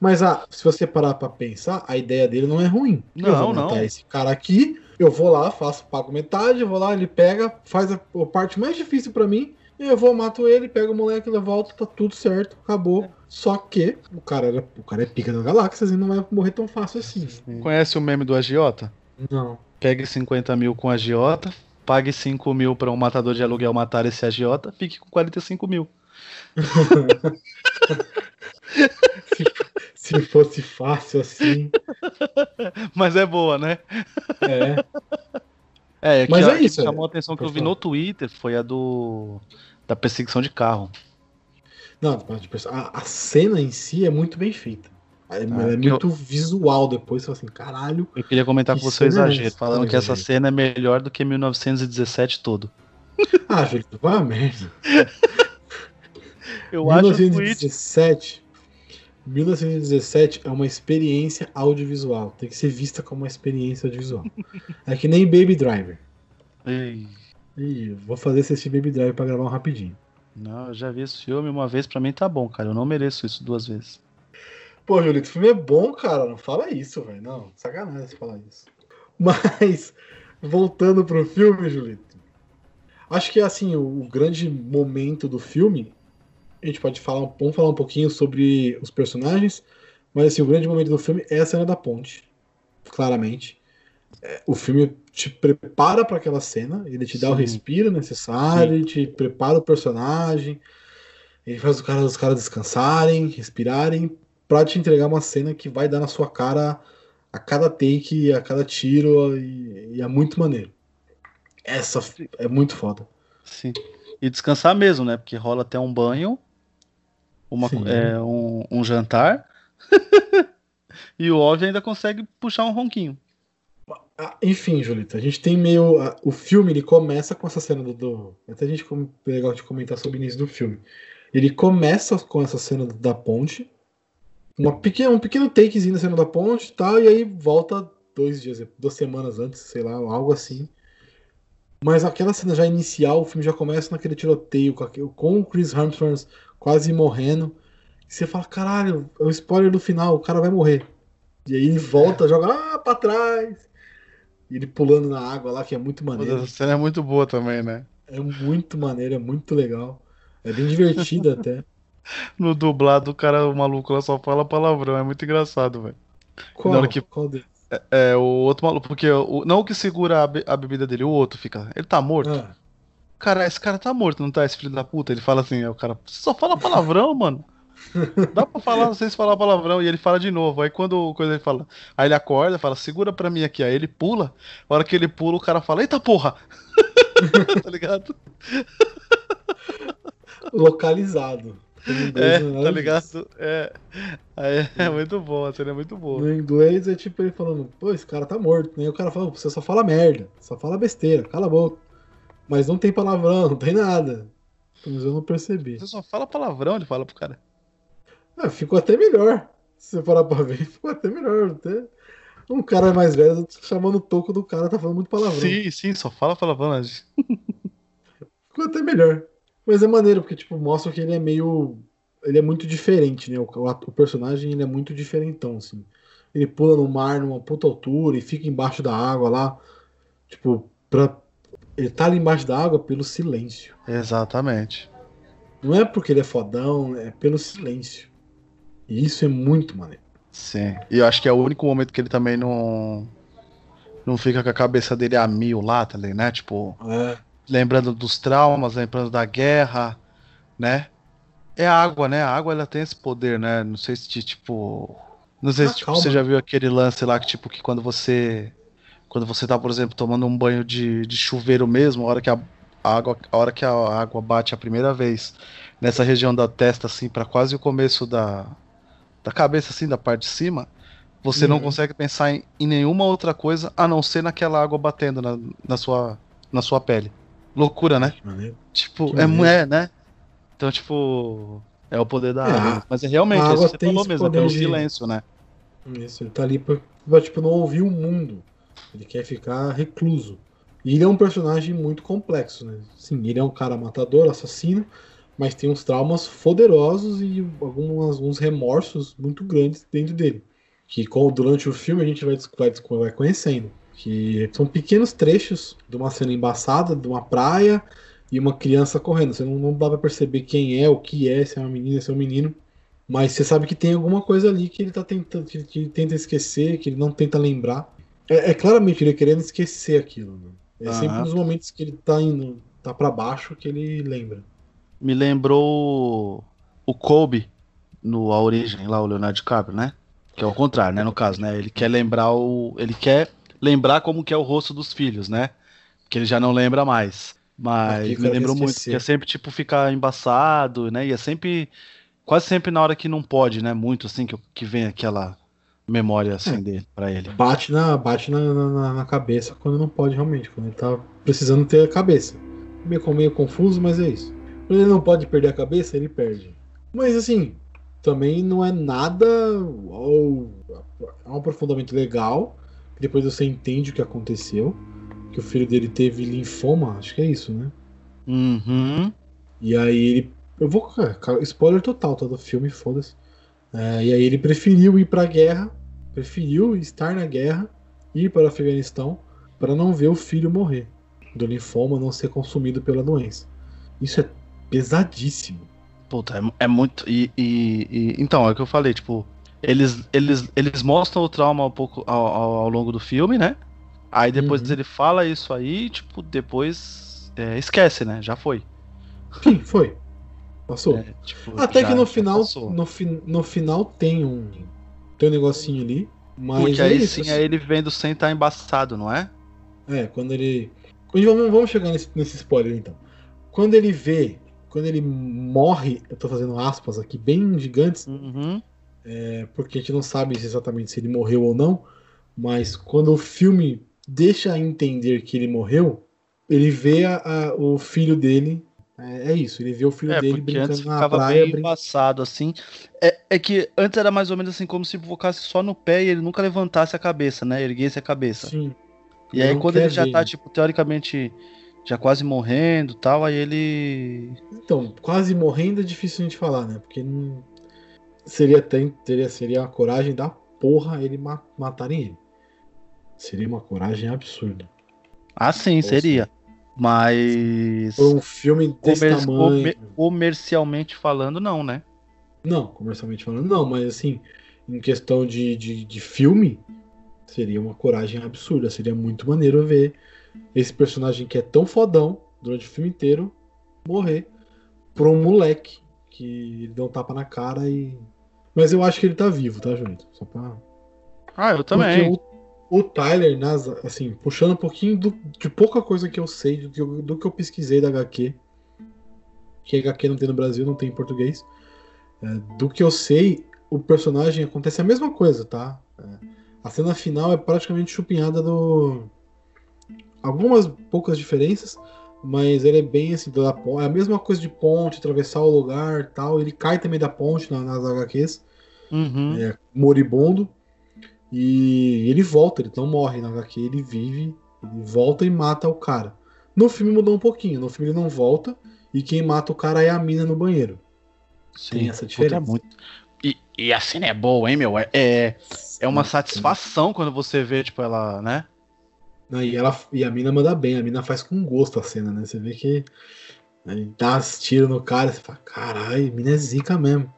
Mas ah, se você parar pra pensar, a ideia dele não é ruim. Não, não. esse cara aqui, eu vou lá, faço, pago metade, eu vou lá, ele pega, faz a, a parte mais difícil pra mim Eu vou, mato ele, pego o moleque, ele volta, tá tudo certo, acabou. Só que o cara, era, o cara é pica das galáxias e não vai morrer tão fácil assim. Conhece o meme do agiota? Não. Pegue 50 mil com agiota, pague 5 mil para um matador de aluguel matar esse agiota, fique com 45 mil. *laughs* se, se fosse fácil assim. *laughs* Mas é boa, né? É. É, Mas que, é a, que isso, chamou é. a atenção que eu vi no Twitter foi a do da perseguição de carro. Não, tipo, a, a cena em si é muito bem feita. É, é que eu- muito visual depois, assim, caralho. Eu queria comentar Que com você o é exagero, essa? falando que essa gente. cena é melhor do que 1917 todo. Ah, Julito, vai merda. *laughs* Eu acho o tweet 1917. 1917 é uma experiência audiovisual. Tem que ser vista como uma experiência audiovisual. É que nem Baby Driver. Ei, Ih, vou fazer esse assistir Baby Driver pra gravar um rapidinho. Não, eu já vi esse filme uma vez, pra mim tá bom, cara. Eu não mereço isso duas vezes. Pô, Julito, o filme é bom, cara. Não fala isso, velho. Não, sacanagem falar isso. *laughs* Mas, voltando pro filme, Julito. Acho que, assim, o, o grande momento do filme. A gente pode falar, vamos falar um pouquinho sobre os personagens. Mas, assim, o grande momento do filme é a cena da ponte. Claramente. É, o filme te prepara para aquela cena. Ele te dá o respiro necessário. Ele te prepara o personagem. Ele faz os caras, os caras descansarem, respirarem pra te entregar uma cena que vai dar na sua cara a cada take, a cada tiro e, e é muito maneiro. Essa é muito foda. Sim. E descansar mesmo, né? Porque rola até um banho, uma, é, um, um jantar. *laughs* e o Ove ainda consegue puxar um ronquinho. Ah, enfim, Julita, a gente tem meio. o filme ele começa com essa cena do. do até a gente com- é legal de comentar sobre o início do filme. Ele começa com essa cena da ponte, uma pequena, um pequeno takezinho da cena da ponte e tal, e aí volta dois dias, duas semanas antes, sei lá, algo assim. Mas aquela cena já inicial, o filme já começa naquele tiroteio com, aquele- com o Chris Hemsworth quase morrendo. E você fala, caralho, é o spoiler do final, o cara vai morrer. E aí ele volta, joga ah, pra trás. E ele pulando na água lá, que é muito maneiro. Essa cena é muito boa também, né? É muito maneiro, é muito legal. É bem divertido até. *laughs* No dublado, o cara, o maluco lá só fala palavrão. É muito engraçado, velho. Qual, Na hora que- qual deles? É, o outro maluco, porque o, não o que segura a, be- a bebida dele, o outro fica. Ele tá morto? Ah, Cara, esse cara tá morto, não tá? Esse filho da puta. Ele fala assim, é o cara, você só fala palavrão, mano. Dá pra falar, vocês falar palavrão. E ele fala de novo. Aí quando o coisa ele fala. Aí ele acorda, fala, segura pra mim aqui. Aí ele pula. A hora que ele pula, o cara fala, eita porra! *laughs* tá ligado? localizado. É, tá ligado? É. Aí é muito bom, a cena é muito boa. No inglês é tipo ele falando, pô, esse cara tá morto. Né? E o cara fala, você só fala merda, só fala besteira, cala a boca. Mas não tem palavrão, não tem nada. Mas eu não percebi. Você só fala palavrão, ele fala pro cara. Ah, ficou até melhor. Se você parar pra ver, *laughs* ficou até melhor. Até... Um cara mais velho chamando o toco do cara, tá falando muito palavrão. Sim, sim, só fala palavrão. né? *laughs* Ficou até melhor. Mas é maneiro, porque, tipo, mostra que ele é meio. Ele é muito diferente, né? O, o o personagem ele é muito diferentão, assim. Ele pula no mar numa puta altura e fica embaixo da água lá. Tipo, pra. Ele tá ali embaixo da água pelo silêncio. Exatamente. Não é porque ele é fodão, é pelo silêncio. E isso é muito maneiro. Sim. E eu acho que é o único momento que ele também não. Não fica com a cabeça dele a mil lá, tá ligado? Né? Tipo, É. lembrando dos traumas, lembrando da guerra, né? É a água, né? A água ela tem esse poder, né? Não sei se tipo, não sei Ah, se tipo, você já viu aquele lance lá que tipo que quando você quando você tá, por exemplo, tomando um banho de, de chuveiro mesmo, a hora que a, a água, a hora que a água bate a primeira vez nessa região da testa assim para quase o começo da da cabeça assim, da parte de cima, você não Uhum. consegue pensar em, em nenhuma outra coisa a não ser naquela água batendo na, na sua na sua pele. Loucura, né? Tipo, Que é, maneiro. é, né? Então, tipo, é o poder da É, água. Mas é realmente, a é isso que você tem falou mesmo, é poder pelo de- silêncio, né? Isso, ele tá ali pra, pra, tipo, não ouvir o mundo. Ele quer ficar recluso. E ele é um personagem muito complexo, né? Sim, ele é um cara matador, assassino, mas tem uns traumas poderosos e algumas, alguns remorsos muito grandes dentro dele. Que durante o filme a gente vai, vai, vai conhecendo. Que são pequenos trechos de uma cena embaçada, de uma praia, e uma criança correndo. Você não, não dá pra perceber quem é, o que é, se é uma menina, se é um menino. Mas você sabe que tem alguma coisa ali que ele tá tentando, que ele tenta esquecer, que ele não tenta lembrar. É, é claramente ele querendo esquecer aquilo. Né? É Aham. sempre nos momentos que ele tá indo, tá para baixo que ele lembra. Me lembrou o Kobe no A Origem, lá o Leonardo DiCaprio, né? Que é o contrário, né? No caso, né? Ele quer lembrar o. Ele quer lembrar como que é o rosto dos filhos, né? Que ele já não lembra mais. Mas me lembrou muito, esquecer. que é sempre, tipo, ficar embaçado, né? E é sempre. Quase sempre na hora que não pode, né? Muito assim, que, que vem aquela memória assim É. dele pra ele. Bate na, bate na, na, na cabeça quando não pode realmente, quando ele tá precisando ter a cabeça. Meio, meio confuso, mas é isso. Quando ele não pode perder a cabeça, ele perde. Mas assim, também não é nada. uau, É um aprofundamento legal. Depois você entende o que aconteceu. Que o filho dele teve linfoma, acho que é isso, né? Uhum. E aí ele. Eu vou. cara, Spoiler total, todo filme, foda-se. É, e aí ele preferiu ir pra guerra, preferiu estar na guerra, ir para o Afeganistão, para não ver o filho morrer. Do linfoma não ser consumido pela doença. Isso é pesadíssimo. Puta, é, é muito. E, e- e- então, é o que eu falei, tipo, eles, eles, eles mostram o trauma um pouco ao, ao, ao longo do filme, né? Aí depois Uhum. ele fala isso aí, tipo, depois é, esquece, né? Já foi. Sim, foi. Passou. É, tipo, Até já- que no final, no, fi- no final tem um. Tem um negocinho ali. Mas Porque é aí isso, sim assim. é ele vendo sem estar embaçado, não é? É, quando ele. Vamos, vamos chegar nesse, nesse spoiler então. Quando ele vê, quando ele morre, eu tô fazendo aspas aqui bem gigantes, Uhum. é, porque a gente não sabe exatamente se ele morreu ou não, mas quando o filme deixa entender que ele morreu, ele vê a- a- o filho dele. É, é isso, ele vê o filho É, dele brincando antes na ficava praia. bem brin- embaçado, assim. É, é que antes era mais ou menos assim, como se focasse só no pé e ele nunca levantasse a cabeça, né? Erguesse a cabeça. Sim. E aí quando ele já ver, tá, tipo, teoricamente, já quase morrendo e tal, aí ele. Então, quase morrendo é difícil a gente falar, né? Porque não... seria, até, seria, seria uma coragem da porra ele ma matarem ele. Seria uma coragem absurda. Ah, sim, seria. Mas. Por um filme desse comer- tamanho. comer- comercialmente falando, não, né? Não, comercialmente falando, não, mas assim, em questão de, de, de filme, seria uma coragem absurda. Seria muito maneiro ver esse personagem que é tão fodão durante o filme inteiro morrer por um moleque que ele deu um tapa na cara e. Mas eu acho que ele tá vivo, tá, Julito? Só pra. Ah, eu também. Porque o, o Tyler, nas, assim, puxando um pouquinho do- de pouca coisa que eu sei, do que eu, do que eu pesquisei da HQ, que HQ não tem no Brasil, não tem em português. É, do que eu sei, o personagem acontece a mesma coisa, tá? É, a cena final é praticamente chupinhada do. Algumas poucas diferenças, mas ele é bem assim, da, é a mesma coisa de ponte, atravessar o lugar tal. Ele cai também da ponte na- nas HQs Uhum. é, moribundo. E ele volta, ele não morre na HQ, ele vive, ele volta e mata o cara. No filme mudou um pouquinho, no filme ele não volta, e quem mata o cara é a mina no banheiro. Sim, tem essa puta, diferença. é muito. E, e a cena é boa, hein, meu? É, é, é uma satisfação quando você vê, tipo, ela, né? Não, E, ela, e a mina manda bem, a mina faz com gosto a cena, né? Você vê que né, dá as tiros no cara, você fala, caralho, a mina é zica mesmo.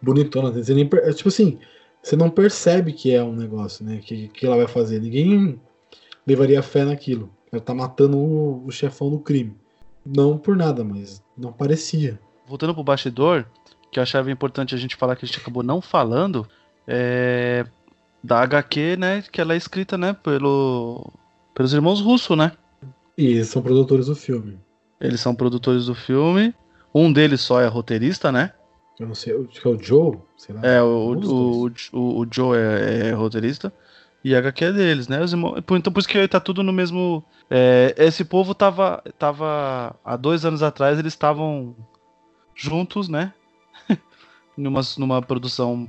Bonitona, você nem, é tipo assim, você não percebe que é um negócio, né? Que, que ela vai fazer. Ninguém levaria fé naquilo. Ela tá matando o, o chefão do crime. Não por nada, mas não parecia. Voltando pro bastidor, que eu achava importante a gente falar que a gente acabou não falando, é da HQ, né? Que ela é escrita, né, pelo, pelos irmãos Russo, né? E eles são produtores do filme. Eles são produtores do filme. Um deles só é roteirista, né? Eu não sei, acho que é o Joe. É, o, o, o, o Joe é, é roteirista. E a HQ é deles, né? Os irmãos, então por isso que tá tudo no mesmo. é, esse povo tava, tava. Há dois anos atrás eles estavam juntos, né? *laughs* numa, numa produção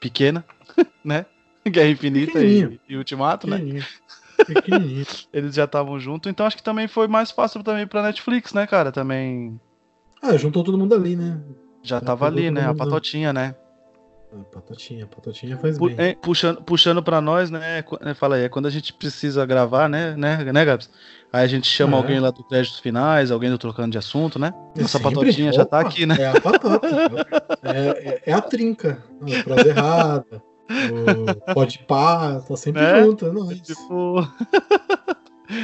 pequena, *laughs* né? Guerra Infinita e, e Ultimato, né? *laughs* Eles já estavam juntos, então acho que também foi mais fácil também pra Netflix, né, cara? Também ah, juntou todo mundo ali, né? já Já tava ali, né? A patotinha, né? Patotinha, Patotinha faz bem. É, puxando, puxando pra nós, né? né fala aí, é quando a gente precisa gravar, né, né, né Gabs? Aí a gente chama é. alguém lá do créditos finais, alguém do trocando de assunto, né? Nossa patotinha já tá aqui, né? É a patota. é, é, é, a trinca. Frase errada. Pode pá, tá sempre é, junto, é nóis. Tipo...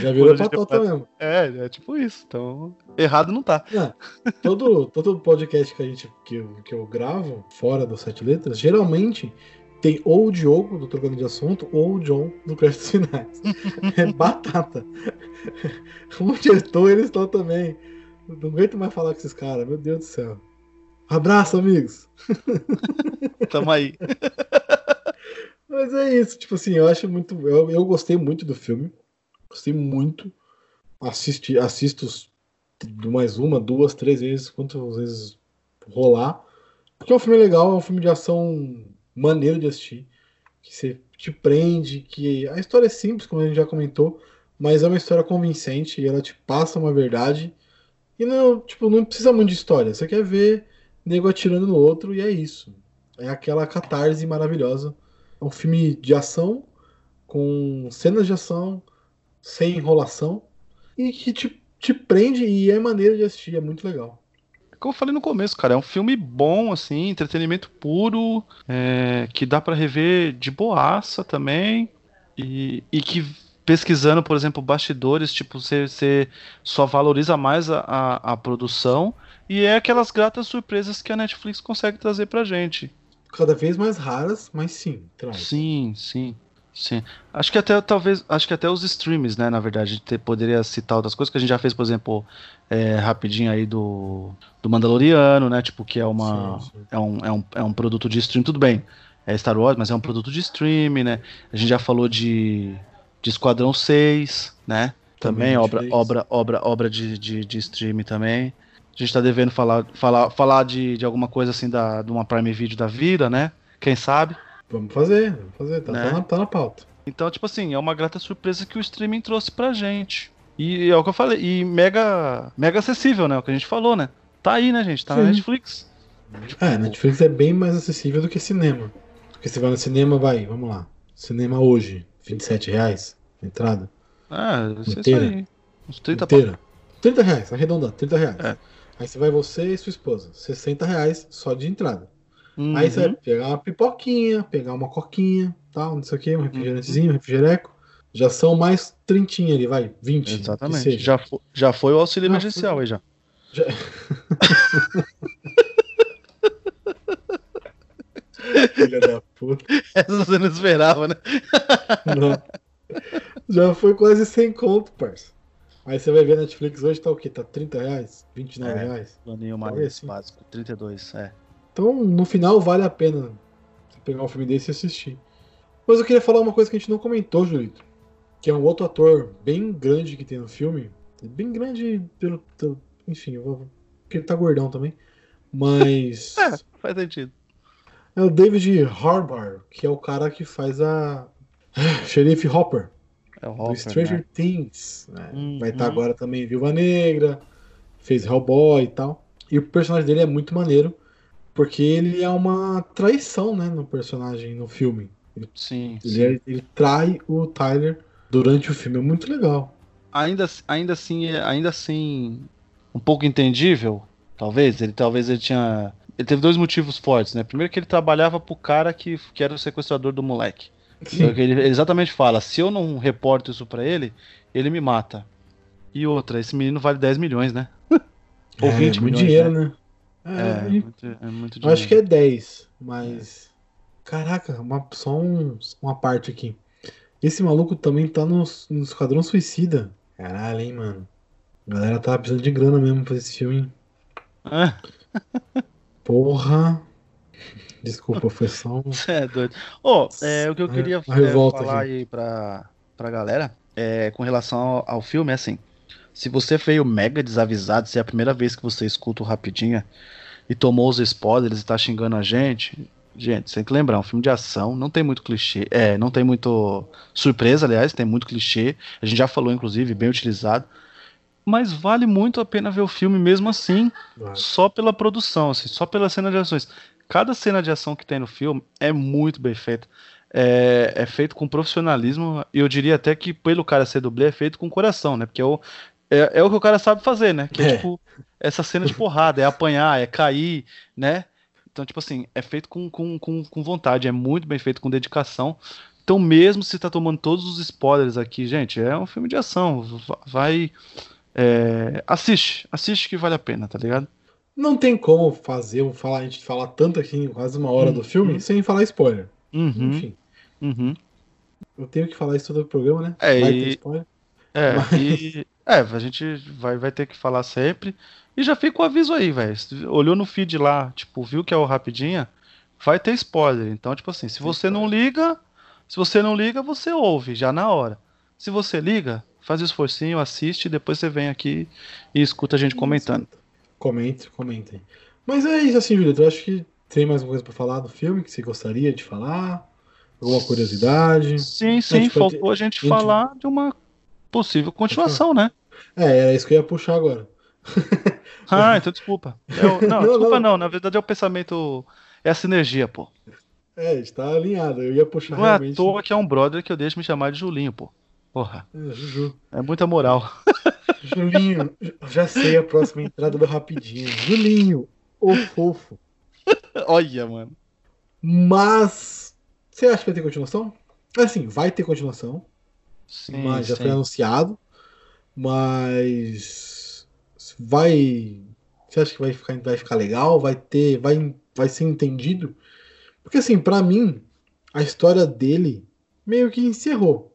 Já virou patota mesmo. É, é tipo isso. Então, errado não tá. É, todo, todo podcast que, a gente, que, eu, que eu gravo, fora das sete letras, geralmente tem ou o Diogo do Trocando de Assunto ou o John do Créditos Finais. é batata. Onde eu estou, eles estão também. Não aguento mais falar com esses caras, meu Deus do céu. Abraço, amigos. *laughs* Tamo aí. *laughs* Mas é isso, tipo assim, eu acho muito. Eu, eu gostei muito do filme. Gostei muito. Assisti, assisto mais uma, duas, três vezes, quantas vezes rolar. Porque é um filme legal, é um filme de ação maneiro de assistir. Que você te prende, que a história é simples, como a gente já comentou, mas é uma história convincente e ela te passa uma verdade. E não, tipo, não precisa muito de história. Você quer ver nego atirando no outro e é isso. É aquela catarse maravilhosa. É um filme de ação, com cenas de ação, sem enrolação e que te, te prende e é maneiro de assistir, é muito legal. Como eu falei no começo, cara, é um filme bom, assim, entretenimento puro, é, que dá para rever de boaça também, e, e que pesquisando, por exemplo, bastidores, tipo, você, você só valoriza mais a, a, a, produção e é aquelas gratas surpresas que a Netflix consegue trazer pra gente. Cada vez mais raras, mas sim, traz. Sim, sim. Sim. Acho que até talvez. Acho que até os streams, né? Na verdade, a gente poderia citar outras coisas que a gente já fez, por exemplo, é, rapidinho aí do, do Mandaloriano, né? Tipo, que é uma. Sim, sim. É, um, é, um, é um produto de stream, tudo bem. É Star Wars, mas é um produto de stream, né? A gente já falou de, de Esquadrão 6, né? Também, também obra, obra, obra, obra de, de, de stream também. A gente tá devendo falar, falar, falar de, de alguma coisa assim da, de uma Prime Video da vida, né? Quem sabe? Vamos fazer, vamos fazer, tá, né? tá, na, tá na pauta. Então, tipo assim, é uma grata surpresa que o streaming trouxe pra gente. E é o que eu falei, e mega, mega acessível, né? O que a gente falou, né? Tá aí, né, gente? Tá Sim. na Netflix. É, Netflix é bem mais acessível do que cinema. Porque você vai no cinema, vai, vamos lá. Cinema hoje, 27 reais, entrada. Ah, isso aí. Uns 30 Inteira. 30 reais, arredondando, 30 reais. É. Aí você vai você e sua esposa, 60 reais só de entrada. Uhum. Aí você vai uhum. pegar uma pipoquinha, pegar uma coquinha, tal, não sei o que, um refrigerantezinho, um refrigereco. Já são mais trintinha ali, vai, 20. Exatamente. Já, foi, já foi o auxílio já emergencial foi. aí já. já... *laughs* Filha da puta. Essa você não esperava, né? Não. Já foi quase 100 conto, parça. Aí você vai ver Netflix hoje tá o quê? Tá 30 reais? 29 é, reais? Planinho mais assim. básico, 32, é. Então, no final, vale a pena você pegar um filme desse e assistir. Mas eu queria falar uma coisa que a gente não comentou, Julito. Que é um outro ator bem grande que tem no filme. Bem grande pelo. pelo enfim, porque ele tá gordão também. Mas. *laughs* é, faz sentido. É o David Harbour, que é o cara que faz a. *laughs* Xerife Hopper. É o Hopper. Do Stranger né? Things. Né? Hum, Vai estar tá hum. agora também Viúva Negra. Fez Hellboy e tal. E o personagem dele é muito maneiro. Porque ele é uma traição, né, no personagem, no filme. Ele, sim, ele, sim. É, ele trai o Tyler durante o filme. É muito legal. Ainda, ainda assim, é, ainda assim, um pouco entendível, talvez. Ele talvez ele tinha. Ele teve dois motivos fortes, né? Primeiro que ele trabalhava pro cara que, que era o sequestrador do moleque. Ele, ele exatamente fala: se eu não reporto isso para ele, ele me mata. E outra, esse menino vale 10 milhões, né? *laughs* Ou é, 20 milhões. dinheiro, né? né? É, é, muito, é muito Eu acho que é 10, mas. Caraca, uma, só um, uma parte aqui. Esse maluco também tá no, no Esquadrão Suicida. Caralho, hein, mano. A galera tava precisando de grana mesmo pra esse filme. Ah. Porra. Desculpa, foi só um. *laughs* é doido. Oh, é, o que eu queria é, falar aqui. aí pra, pra galera é, com relação ao, ao filme é assim. Se você veio mega desavisado, se é a primeira vez que você escuta o Rapidinha e tomou os spoilers e tá xingando a gente, gente, você tem que lembrar, é um filme de ação, não tem muito clichê, é, não tem muito surpresa, aliás, tem muito clichê, a gente já falou, inclusive, bem utilizado, mas vale muito a pena ver o filme mesmo assim, só pela produção, assim, só pela cena de ações. cada cena de ação que tem no filme é muito bem feita. É, é, feito com profissionalismo, e eu diria até que, pelo cara ser dublê, é feito com coração, né? Porque é o, é, é o que o cara sabe fazer, né? Que é, é tipo, essa cena de porrada, é apanhar, é cair, né? Então, tipo assim, é feito com, com, com, com vontade, é muito bem feito, com dedicação. Então, mesmo se tá tomando todos os spoilers aqui, gente, é um filme de ação. Vai. É, assiste, assiste que vale a pena, tá ligado? Não tem como fazer, falar, a gente falar tanto aqui, quase uma hora uhum. do filme, sem falar spoiler. Uhum. Enfim. Uhum. Eu tenho que falar isso todo o programa, né? É, vai e... ter spoiler. É, Mas... e... *laughs* é, a gente vai, vai ter que falar sempre. E já fica o aviso aí, velho. Olhou no feed lá, tipo, viu que é o Rapidinha, vai ter spoiler. Então, tipo assim, se você não liga, se você não liga, você ouve já na hora. Se você liga, faz o esforcinho, assiste, depois você vem aqui e escuta a gente comentando. Comente, comentem. Mas é isso assim, Júlio. Eu acho que tem mais alguma coisa para falar do filme que você gostaria de falar? Alguma curiosidade? Sim, sim, faltou ter... a gente falar de uma possível continuação, né? É, era isso que eu ia puxar agora. *laughs* ah, então desculpa. Eu, *laughs* não, não, desculpa não. não. Na verdade é o pensamento. É a sinergia, pô. É, está alinhado. Eu ia puxar Não realmente... é à toa que é um brother que eu deixo me chamar de Julinho, pô. Porra. É, Juju. É muita moral. *laughs* Julinho, já sei a próxima entrada do Rapidinho. Julinho, o fofo. Olha, mano. Mas, você acha que vai ter continuação? Assim, vai ter continuação. Sim, mas já sim. foi anunciado. Mas vai. Você acha que vai ficar, vai ficar legal? Vai ter. Vai, vai ser entendido? Porque assim, para mim, a história dele meio que encerrou.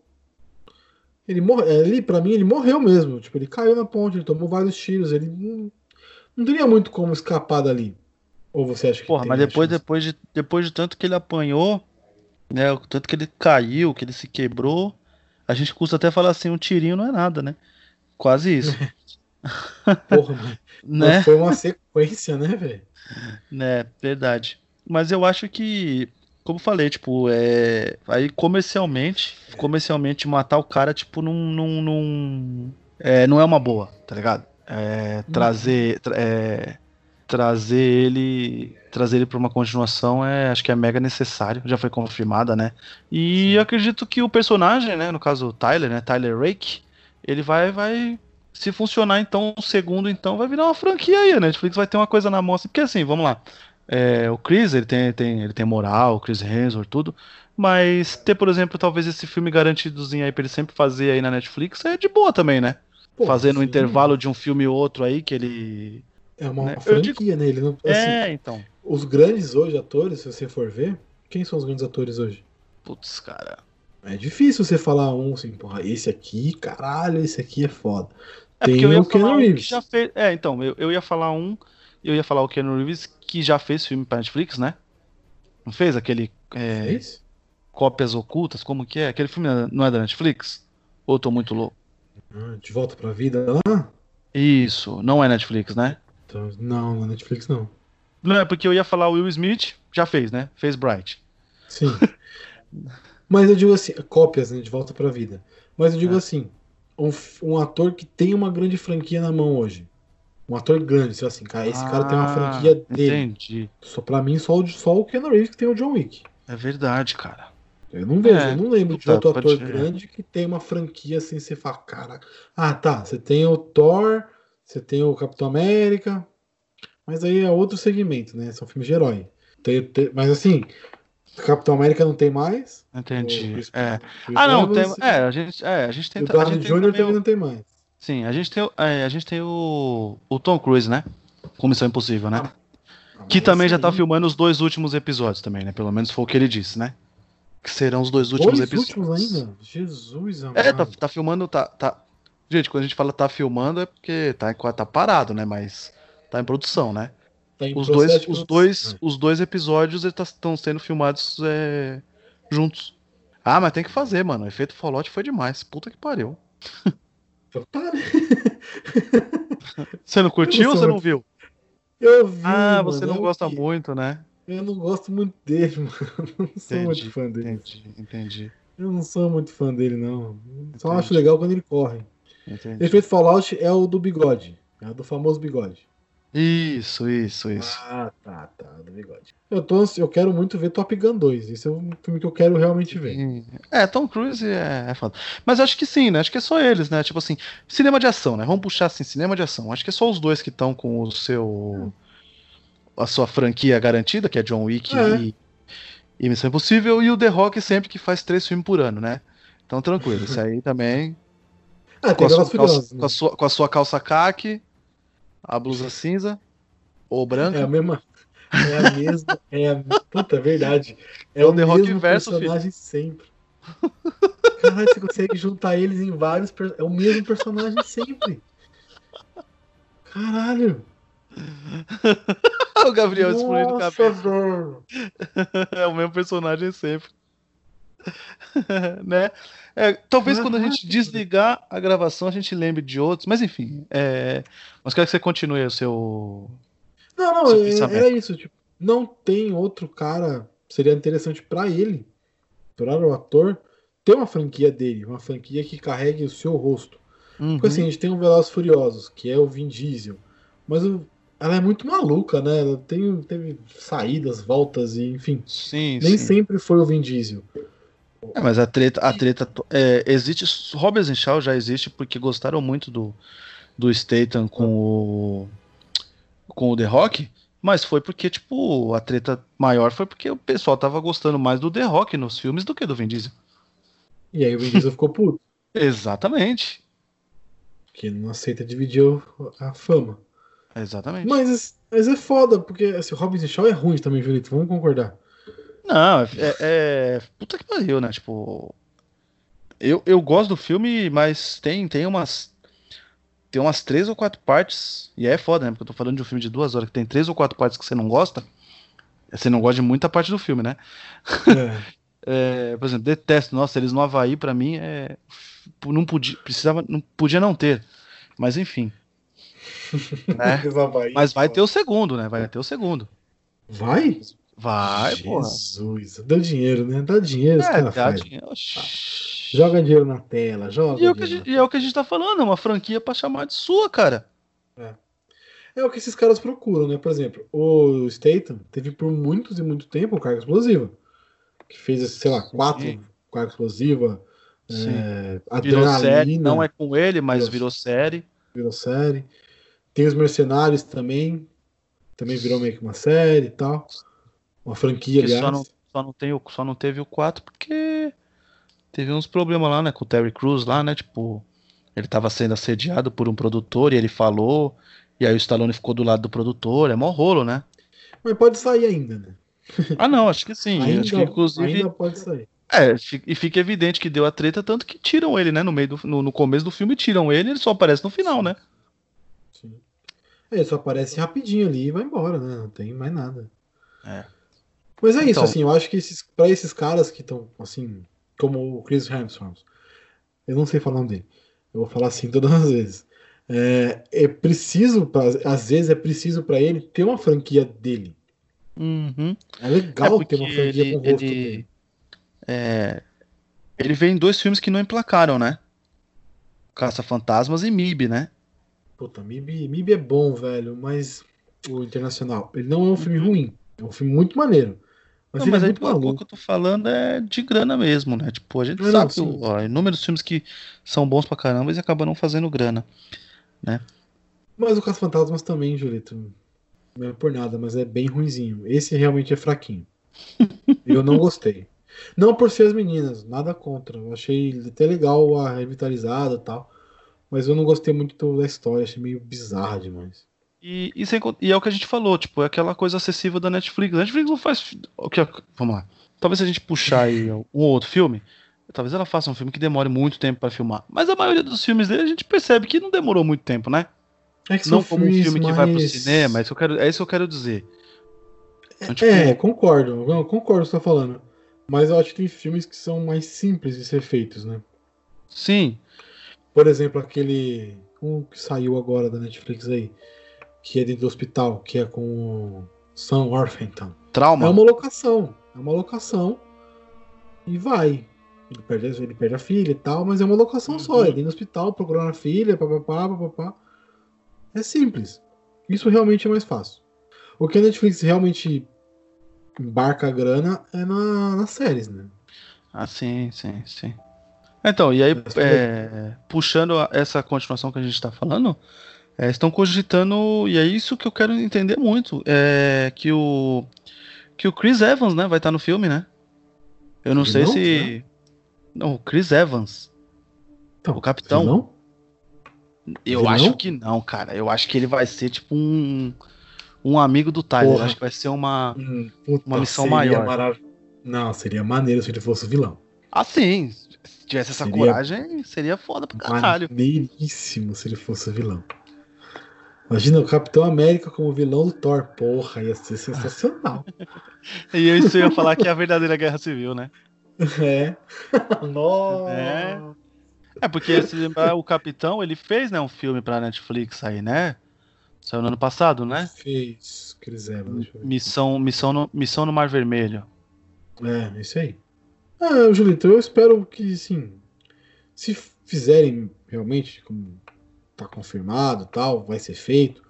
Ele morreu, ele para mim ele morreu mesmo, tipo, ele caiu na ponte, ele tomou vários tiros, ele não, não teria muito como escapar dali. Ou você acha que Porra, mas depois depois de depois de tanto que ele apanhou, né, o tanto que ele caiu, que ele se quebrou, a gente custa até falar assim, um tirinho não é nada, né? Quase isso. *laughs* *laughs* Porra, né? foi uma sequência, né, velho? Né, verdade. Mas eu acho que, como falei, tipo, é. Aí comercialmente, comercialmente matar o cara, tipo, não. não, não é, não é uma boa, tá ligado? É, trazer. É, trazer ele trazer ele para uma continuação é acho que é mega necessário já foi confirmada né e acredito que o personagem né no caso o Tyler né Tyler Rake ele vai vai se funcionar então o segundo então vai virar uma franquia aí a Netflix vai ter uma coisa na mão assim, porque assim vamos lá é, o Chris, ele tem, tem, ele tem moral, o Chris Hemsworth, tudo. Mas ter, por exemplo, talvez esse filme garantidozinho aí pra ele sempre fazer aí na Netflix é de boa também, né? Pô, fazer no intervalo de um filme ou outro aí que ele. É uma, né? franquia, né? Ele não, é, assim, é, então. Os grandes hoje atores, se você for ver, quem são os grandes atores hoje? Putz, cara. É difícil você falar um assim, porra, esse aqui, caralho, esse aqui é foda. É tem o Ken Reeves. Um já fez... É, então, eu, eu ia falar um eu ia falar o Keanu Reeves, que já fez filme pra Netflix, né? Não fez aquele. É, fez? Cópias Ocultas, como que é? Aquele filme não é da Netflix? Ou tô muito louco? Ah, de volta pra vida lá? Isso, não é Netflix, né? Então, não, é Netflix não. Não é porque eu ia falar o Will Smith, já fez, né? Fez Bright. Sim. Mas eu digo assim, cópias, né? De volta pra vida. Mas eu digo é. assim, um, um ator que tem uma grande franquia na mão hoje. Um ator grande, assim, cara, esse ah, cara tem uma ah, franquia dele. Entendi. Só pra mim, só o, só o Ken Reeves que tem o John Wick. É verdade, cara. Eu não vejo, é, eu não lembro de outro ator grande que tem uma franquia assim, você fala, cara. Ah, tá. Você tem o Thor, você tem o Capitão América, mas aí é outro segmento, né? São filmes de herói. Tem, tem, mas assim, Capitão América não tem mais. Entendi. Chris, é. ah, não, tem, é, a gente, é, a gente tem. O Downey Jr. também, também não tem mais. Sim, a gente tem, é, a gente tem o, o Tom Cruise, né? Com Missão Impossível, né? Ah, que também já tá filmando os dois últimos episódios também, né? Pelo menos foi o que ele disse, né? Que serão os dois últimos dois episódios. últimos ainda? Jesus, amado. É, tá, tá filmando, tá, tá... Gente, quando a gente fala tá filmando é porque tá, tá parado, né? Mas tá em produção, né? Tá em os, dois, os, dois, os dois episódios estão sendo filmados é, juntos. Ah, mas tem que fazer, mano. O efeito Fallout foi demais. Puta que pariu. Tá, né? *laughs* Você não curtiu ou você não viu? Eu vi. Ah, você não gosta muito, né? Eu não gosto muito dele, *laughs* mano. Eu não sou entendi, muito fã dele. Entendi, entendi. Eu não sou muito fã dele, não. Entendi. Só acho legal quando ele corre. Entendi. Efeito Fallout é o do bigode. É o do famoso bigode. Isso, isso, isso. Ah, tá, tá, do bigode. Eu, tô, eu quero muito ver Top Gun 2. Esse é um filme que eu quero realmente ver. É, Tom Cruise é, é foda. Mas acho que sim, né? Acho que é só eles, né? Tipo assim, cinema de ação, né? Vamos puxar assim, cinema de ação. Acho que é só os dois que estão com o seu. a sua franquia garantida, que é John Wick É. e, e Missão Impossível, e o The Rock sempre que faz três filmes por ano, né? Então tranquilo, isso aí também. Ah, Com a, sua calça, né? com, a sua, com a sua calça caque, a blusa cinza ou branca. É a mesma. É a mesma. *laughs* É a, puta, é verdade. É, É o o The Rock verso, personagem sempre. Caralho, você consegue juntar eles em vários. per- É o mesmo personagem sempre. Caralho. *laughs* o Gabriel explodindo cabeça. velho. É o mesmo personagem sempre. *laughs* né? É, talvez quando a gente desligar a gravação a gente lembre de outros, mas enfim. É... Mas quero que você continue o seu. Não, não, Seu é- era isso. Tipo, não tem outro cara. Seria interessante pra ele, para o ator, ter uma franquia dele, uma franquia que carregue o seu rosto. Uhum. Porque assim, a gente tem o Velozes Furiosos, que é o Vin Diesel, mas o- ela é muito maluca, né? Ela tem, teve saídas, voltas e enfim. Sim, Nem sim. sempre foi o Vin Diesel. É, mas a treta, a treta é, existe. Robert Shaw já existe porque gostaram muito do, do Statham com o com o The Rock, mas foi porque tipo a treta maior foi porque o pessoal tava gostando mais do The Rock nos filmes do que do Vin Diesel. E aí o Vin Diesel ficou puto, *laughs* Exatamente, porque não aceita dividir a fama. exatamente. Mas, mas é foda, porque assim, o Robin Shaw é ruim também, Julito, vamos concordar. Não, é, é- Puta que pariu, né? Tipo. Eu, eu gosto do filme, mas tem, tem umas. Tem umas três ou quatro partes. E é foda, né? Porque eu tô falando de um filme de duas horas que tem três ou quatro partes que você não gosta. Você não gosta de muita parte do filme, né? É. *laughs* É, por exemplo, detesto. Nossa, eles no Havaí, pra mim, é. Não podia. Precisava. Não podia não ter. Mas enfim. *laughs* né? Mas vai ter o segundo, né? Vai ter o segundo. Vai? Vai, porra. Jesus, dá dinheiro, né? Dá dinheiro, É, dá dinheiro. Oxi. Joga dinheiro na tela, joga. E é, o que a gente, é o que a gente tá falando, é uma franquia pra chamar de sua, cara. É o que esses caras procuram, né? Por exemplo, o Statham teve por muitos e muito tempo o carga explosiva. Que fez, sei lá, quatro Sim. carga explosiva. Sim. É, Virou série, não é com ele, mas Virou- virou série. virou série. Tem os Mercenários também. Também virou meio que uma série e tal. Uma franquia, Que aliás. só não, só, não tem o, só não teve o 4 porque teve uns problemas lá, né, com o Terry Crews lá, né, tipo, ele tava sendo assediado por um produtor e ele falou, e aí o Stallone ficou do lado do produtor, é mó rolo, né? Mas pode sair ainda, né? Ah, não, acho que sim, ainda, acho que inclusive, ainda pode sair. é, e fica evidente que deu a treta, tanto que tiram ele, né, no meio do, no, no começo do filme tiram ele, ele só aparece no final, né? Sim. É, Ele só aparece rapidinho ali e vai embora, né? Não tem mais nada. É. Mas é isso, Então- assim, eu acho que esses, pra esses caras que estão, assim, como o Chris Hemsworth, eu não sei falar o nome dele, eu vou falar assim todas as vezes. É, é preciso, pra, às vezes é preciso pra ele ter uma franquia dele. Uhum. É legal É ter uma franquia ele, com o rosto ele, dele. é, ele veio em dois filmes que não emplacaram, né? Caça-Fantasmas e MIB, né? Puta, MIB, MIB é bom, velho, mas o Internacional, ele não é um filme ruim, é um filme muito maneiro. Mas Não, mas é aí muito o o que eu tô falando é de grana mesmo, né? Tipo, a gente É, não, sabe o- ó, inúmeros filmes que são bons pra caramba e acabam não fazendo grana. Mas o Caça-Fantasmas também, Julito. Não é por nada, mas é bem ruinzinho. Esse realmente é fraquinho. *laughs* Eu não gostei. Não por ser as meninas, nada contra. Eu achei até legal a revitalizada e tal. Mas eu não gostei muito da história, achei meio bizarra demais. E, e, sem e é o que a gente falou, tipo, é aquela coisa acessível da Netflix. A Netflix não faz. fi- O que, vamos lá. Talvez se a gente puxar aí um ou outro filme, talvez ela faça um filme que demore muito tempo pra filmar. Mas a maioria dos filmes dele a gente percebe que não demorou muito tempo, né? É que Não como um filme que vai pro mais- cinema, é isso, que eu quero, é isso que eu quero dizer. Então, tipo, É, concordo. Não, concordo com o que você tá falando. Mas eu acho que tem filmes que são mais simples de ser feitos, né? sim, Por exemplo, aquele. Um que saiu agora da Netflix aí. Que é dentro do hospital, que é com o Sam Worthington. trauma. É uma locação. É uma locação. E vai. Ele perde, ele perde a filha e tal, mas é uma locação só. Uhum. Ele dentro do hospital procurando a filha, papapá, papapá. É simples. Isso realmente é mais fácil. O que a Netflix realmente embarca a grana é na, nas séries, né? Ah, sim, sim, sim. Então, e aí, é, puxando essa continuação que a gente está falando, é, estão cogitando, e é isso que eu quero entender muito, é que o que o Chris Evans, né, vai estar tá no filme, né? Eu não sei se não, o Chris Evans. Então, o capitão. Não? Eu vilão? acho que não, cara. Eu acho que ele vai ser tipo um um amigo do Tyler. Eu acho que vai ser uma hum, puta, uma missão maior. Marav... Não, seria maneiro se ele fosse vilão. Ah, sim. Se tivesse essa seria coragem, seria foda pra caralho. Maneiríssimo se ele fosse vilão. Imagina o Capitão América como vilão do Thor. Porra, ia ser sensacional. *laughs* e isso ia falar que é a verdadeira guerra civil, né? *laughs* É. *laughs* Nossa. É. É porque se lembrar, o Capitão, ele fez, né, um filme pra Netflix aí, né? Saiu no ano passado, né? Fez, Chris Evans. Missão, missão, no, missão no Mar Vermelho. É, isso aí. Ah, Julito, eu espero que, sim, se fizerem realmente, como tá confirmado tal, vai ser feito,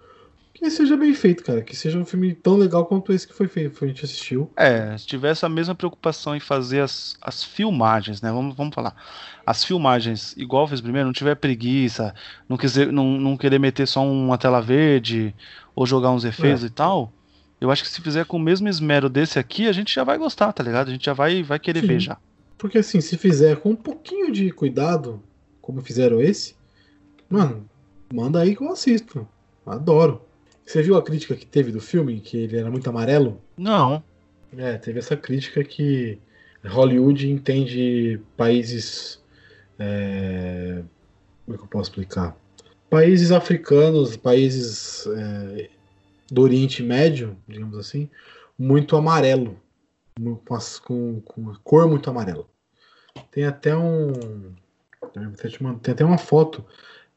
que seja bem feito, cara. Que seja um filme tão legal quanto esse que foi feito, que a gente assistiu. É, se tivesse a mesma preocupação em fazer as, as filmagens, né? Vamos, vamos falar. As filmagens, igual fez primeiro, não tiver preguiça, não, quiser, não, não querer meter só uma tela verde ou jogar uns efeitos é. e tal. Eu acho que se fizer com o mesmo esmero desse aqui, a gente já vai gostar, tá ligado? A gente já vai, vai querer Sim. ver já. Porque assim, se fizer com um pouquinho de cuidado, como fizeram esse, mano, manda aí que eu assisto. Adoro. Você viu a crítica que teve do filme, que ele era muito amarelo? Não. É, teve essa crítica que Hollywood entende países. É... Como é que eu posso explicar? Países africanos, países é... do Oriente Médio, digamos assim, muito amarelo. Com, com cor muito amarela. Tem até um. Tem até uma foto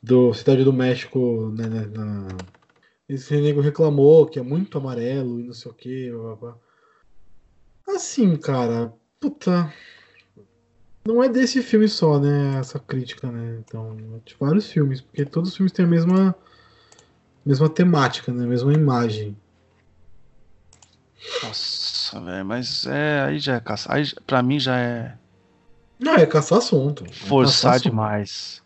do Cidade do México né, na, esse nego reclamou que é muito amarelo e não sei o que. Assim, cara, puta. Não é desse filme só, né? Essa crítica, né? Então, é de vários filmes, porque todos os filmes têm a mesma, mesma temática, né? A mesma imagem. Nossa, velho, mas é. Aí já é caçar. Aí, pra mim já é. Não, é caçar assunto. É Forçar caçar demais.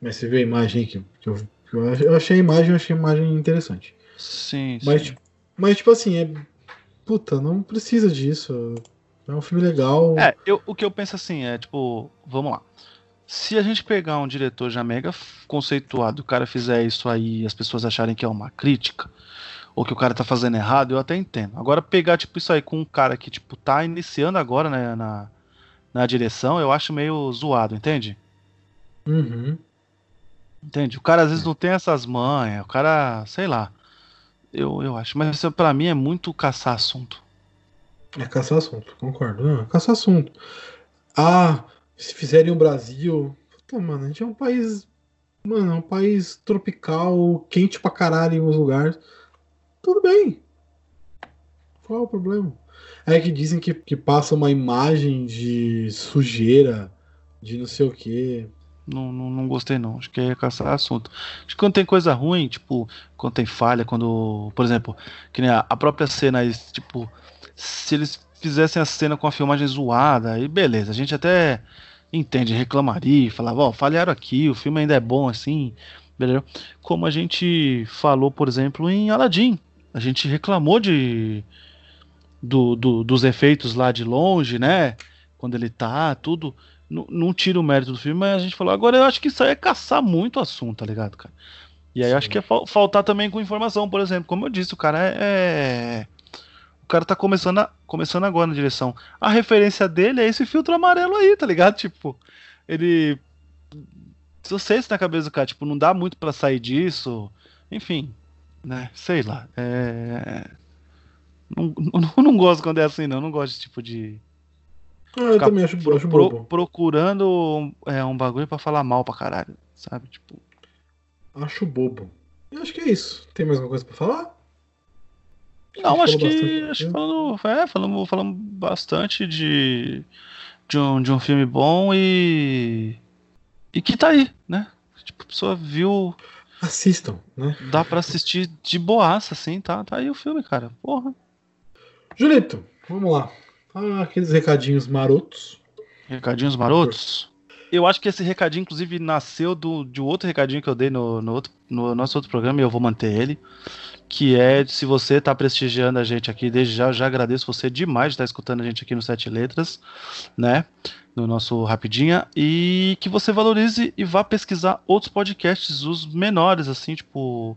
Mas você viu a imagem que, que eu eu achei a imagem, eu achei a imagem interessante. Sim, mas, sim. Tipo, mas, tipo assim, é. Puta, não precisa disso. É um filme legal. É, eu, o que eu penso assim é, tipo, vamos lá. Se a gente pegar um diretor já mega conceituado, o cara fizer isso aí e as pessoas acharem que é uma crítica, ou que o cara tá fazendo errado, eu até entendo. Agora, pegar, tipo, isso aí com um cara que, tipo, tá iniciando agora né, na, na direção, eu acho meio zoado, entende? Uhum. Entende? O cara às vezes não tem essas manhas, o cara, sei lá. Eu, eu acho. Mas isso pra mim é muito caçar assunto. É caçar assunto, concordo. Não, é caçar assunto. Ah, se fizerem o Brasil. Puta, mano, a gente é um país. Mano, é um país tropical, quente pra caralho em alguns lugares. Tudo bem. Qual é o problema? É que dizem que, que passa uma imagem de sujeira, de não sei o que. Não, não, não, gostei não. Acho que é caçar assunto. Acho que quando tem coisa ruim, tipo, quando tem falha, quando, por exemplo, que nem a, a própria cena, tipo, se eles fizessem a cena com a filmagem zoada, aí beleza, a gente até entende, reclamaria, falava, ó, oh, falharam aqui, o filme ainda é bom assim, beleza? Como a gente falou, por exemplo, em Aladdin. A gente reclamou de do, do, dos efeitos lá de longe, né? Quando ele tá, tudo não, não tira o mérito do filme, mas a gente falou, agora eu acho que isso aí é caçar muito assunto, tá ligado, cara? E aí Sim. acho que é faltar também com informação, por exemplo, como eu disse, o cara é, é. O cara tá começando, a, começando agora na direção. A referência dele é esse filtro amarelo aí, tá ligado? Tipo, ele. Se eu sei se na cabeça do cara, tipo, não dá muito para sair disso. Enfim, né? Sei lá. É. Não, *laughs* não, não gosto quando é assim, não. Não gosto desse tipo de ah, eu também acho, pro, acho pro, procurando é, um bagulho para falar mal pra caralho, sabe? Tipo. Acho bobo. Eu acho que é isso. Tem mais alguma coisa pra falar? Não, acho que. Acho que falando, é, falamos, falamos bastante de, de, um, de um filme bom e. E que tá aí, né? Tipo, a pessoa viu. Assistam, né? Dá pra assistir de boaça, assim, tá? Tá aí o filme, cara. Porra. Julito, vamos lá. Ah, aqueles recadinhos marotos. Recadinhos marotos? Eu acho que esse recadinho, inclusive, nasceu do, de outro recadinho que eu dei no, no, outro, no nosso outro programa e eu vou manter ele. Que é se você está prestigiando a gente aqui, desde já, eu já agradeço você demais de estar escutando a gente aqui no Sete Letras, né? No nosso Rapidinha. E que você valorize e vá pesquisar outros podcasts, os menores, assim, tipo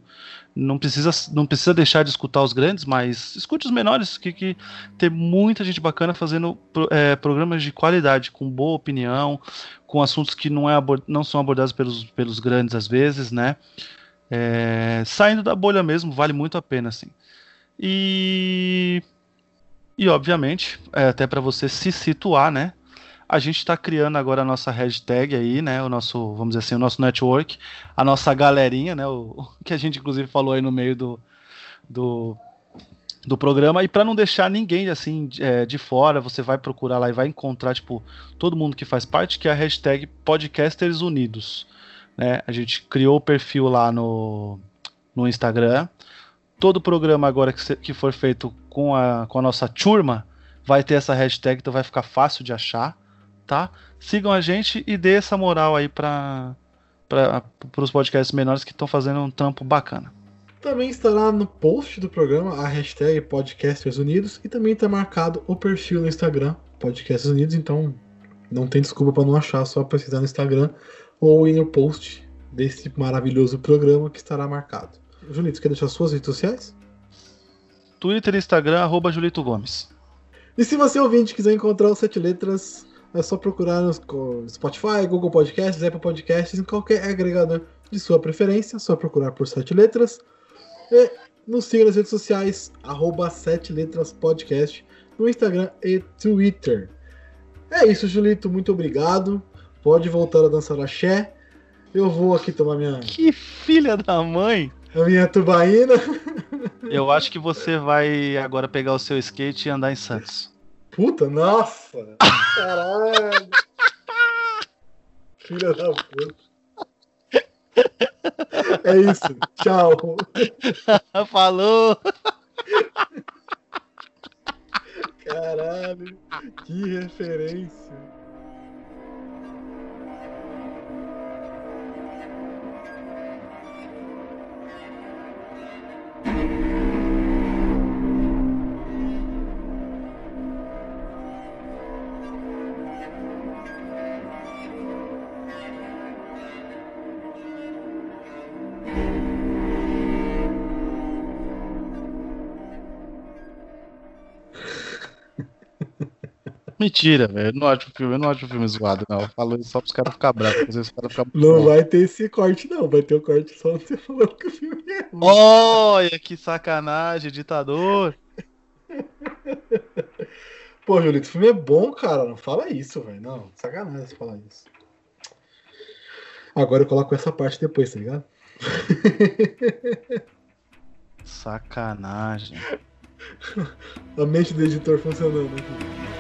não precisa, não precisa deixar de escutar os grandes, mas escute os menores, que, que tem muita gente bacana fazendo é, programas de qualidade, com boa opinião, com assuntos que não, é não são abordados pelos, pelos grandes às vezes, né? É, saindo da bolha mesmo, vale muito a pena, assim. E, e obviamente, é, até para você se situar, né? A gente está criando agora a nossa hashtag aí, né? O nosso, vamos dizer assim, o nosso network, a nossa galerinha, né? O, o *laughs* que a gente inclusive falou aí no meio do, do, do programa. E para não deixar ninguém assim é, de fora, você vai procurar lá e vai encontrar tipo todo mundo que faz parte, que é a hashtag Podcasters Unidos. Né? A gente criou o perfil lá no, no Instagram. Todo programa agora que, que for feito com a, com a nossa turma vai ter essa hashtag, então vai ficar fácil de achar tá? Sigam a gente e dê essa moral aí para para os podcasts menores que estão fazendo um trampo bacana. Também estará no post do programa a hashtag Podcasters Unidos e também está marcado o perfil no Instagram Podcasters Unidos, então não tem desculpa para não achar, só pesquisar no Instagram ou ir no post desse maravilhoso programa que estará marcado. Julito, quer deixar suas redes sociais? Twitter e Instagram, arroba Julito Gomes. E se você ouvinte quiser encontrar os sete letras é só procurar no Spotify, Google Podcasts, Apple Podcasts, em qualquer agregador de sua preferência. É só procurar por Sete Letras. E nos siga nas redes sociais, arroba Sete Letras Podcast, no Instagram e Twitter. É isso, Julito. Muito obrigado. Pode voltar a dançar axé. Eu vou aqui tomar minha. Que filha da mãe! A minha tubaína. Eu acho que você vai agora pegar o seu skate e andar em Santos. Puta, nossa! Caralho! Filha da puta. É isso. Tchau. *laughs* Falou! Caralho, que referência. Mentira, velho. Eu não acho o filme, eu não acho o filme zoado, não. Eu falo isso só pros caras ficarem bravos. Às vezes os caras ficam. Não vai ter esse corte, não. Vai ter o corte só você falando que o filme é ruim. Olha que sacanagem, ditador. *laughs* Pô, Julito, o filme é bom, cara. Não fala isso, velho. Não, sacanagem você falar isso. Agora eu coloco essa parte depois, tá ligado? Sacanagem. *laughs* A mente do editor funcionando aqui.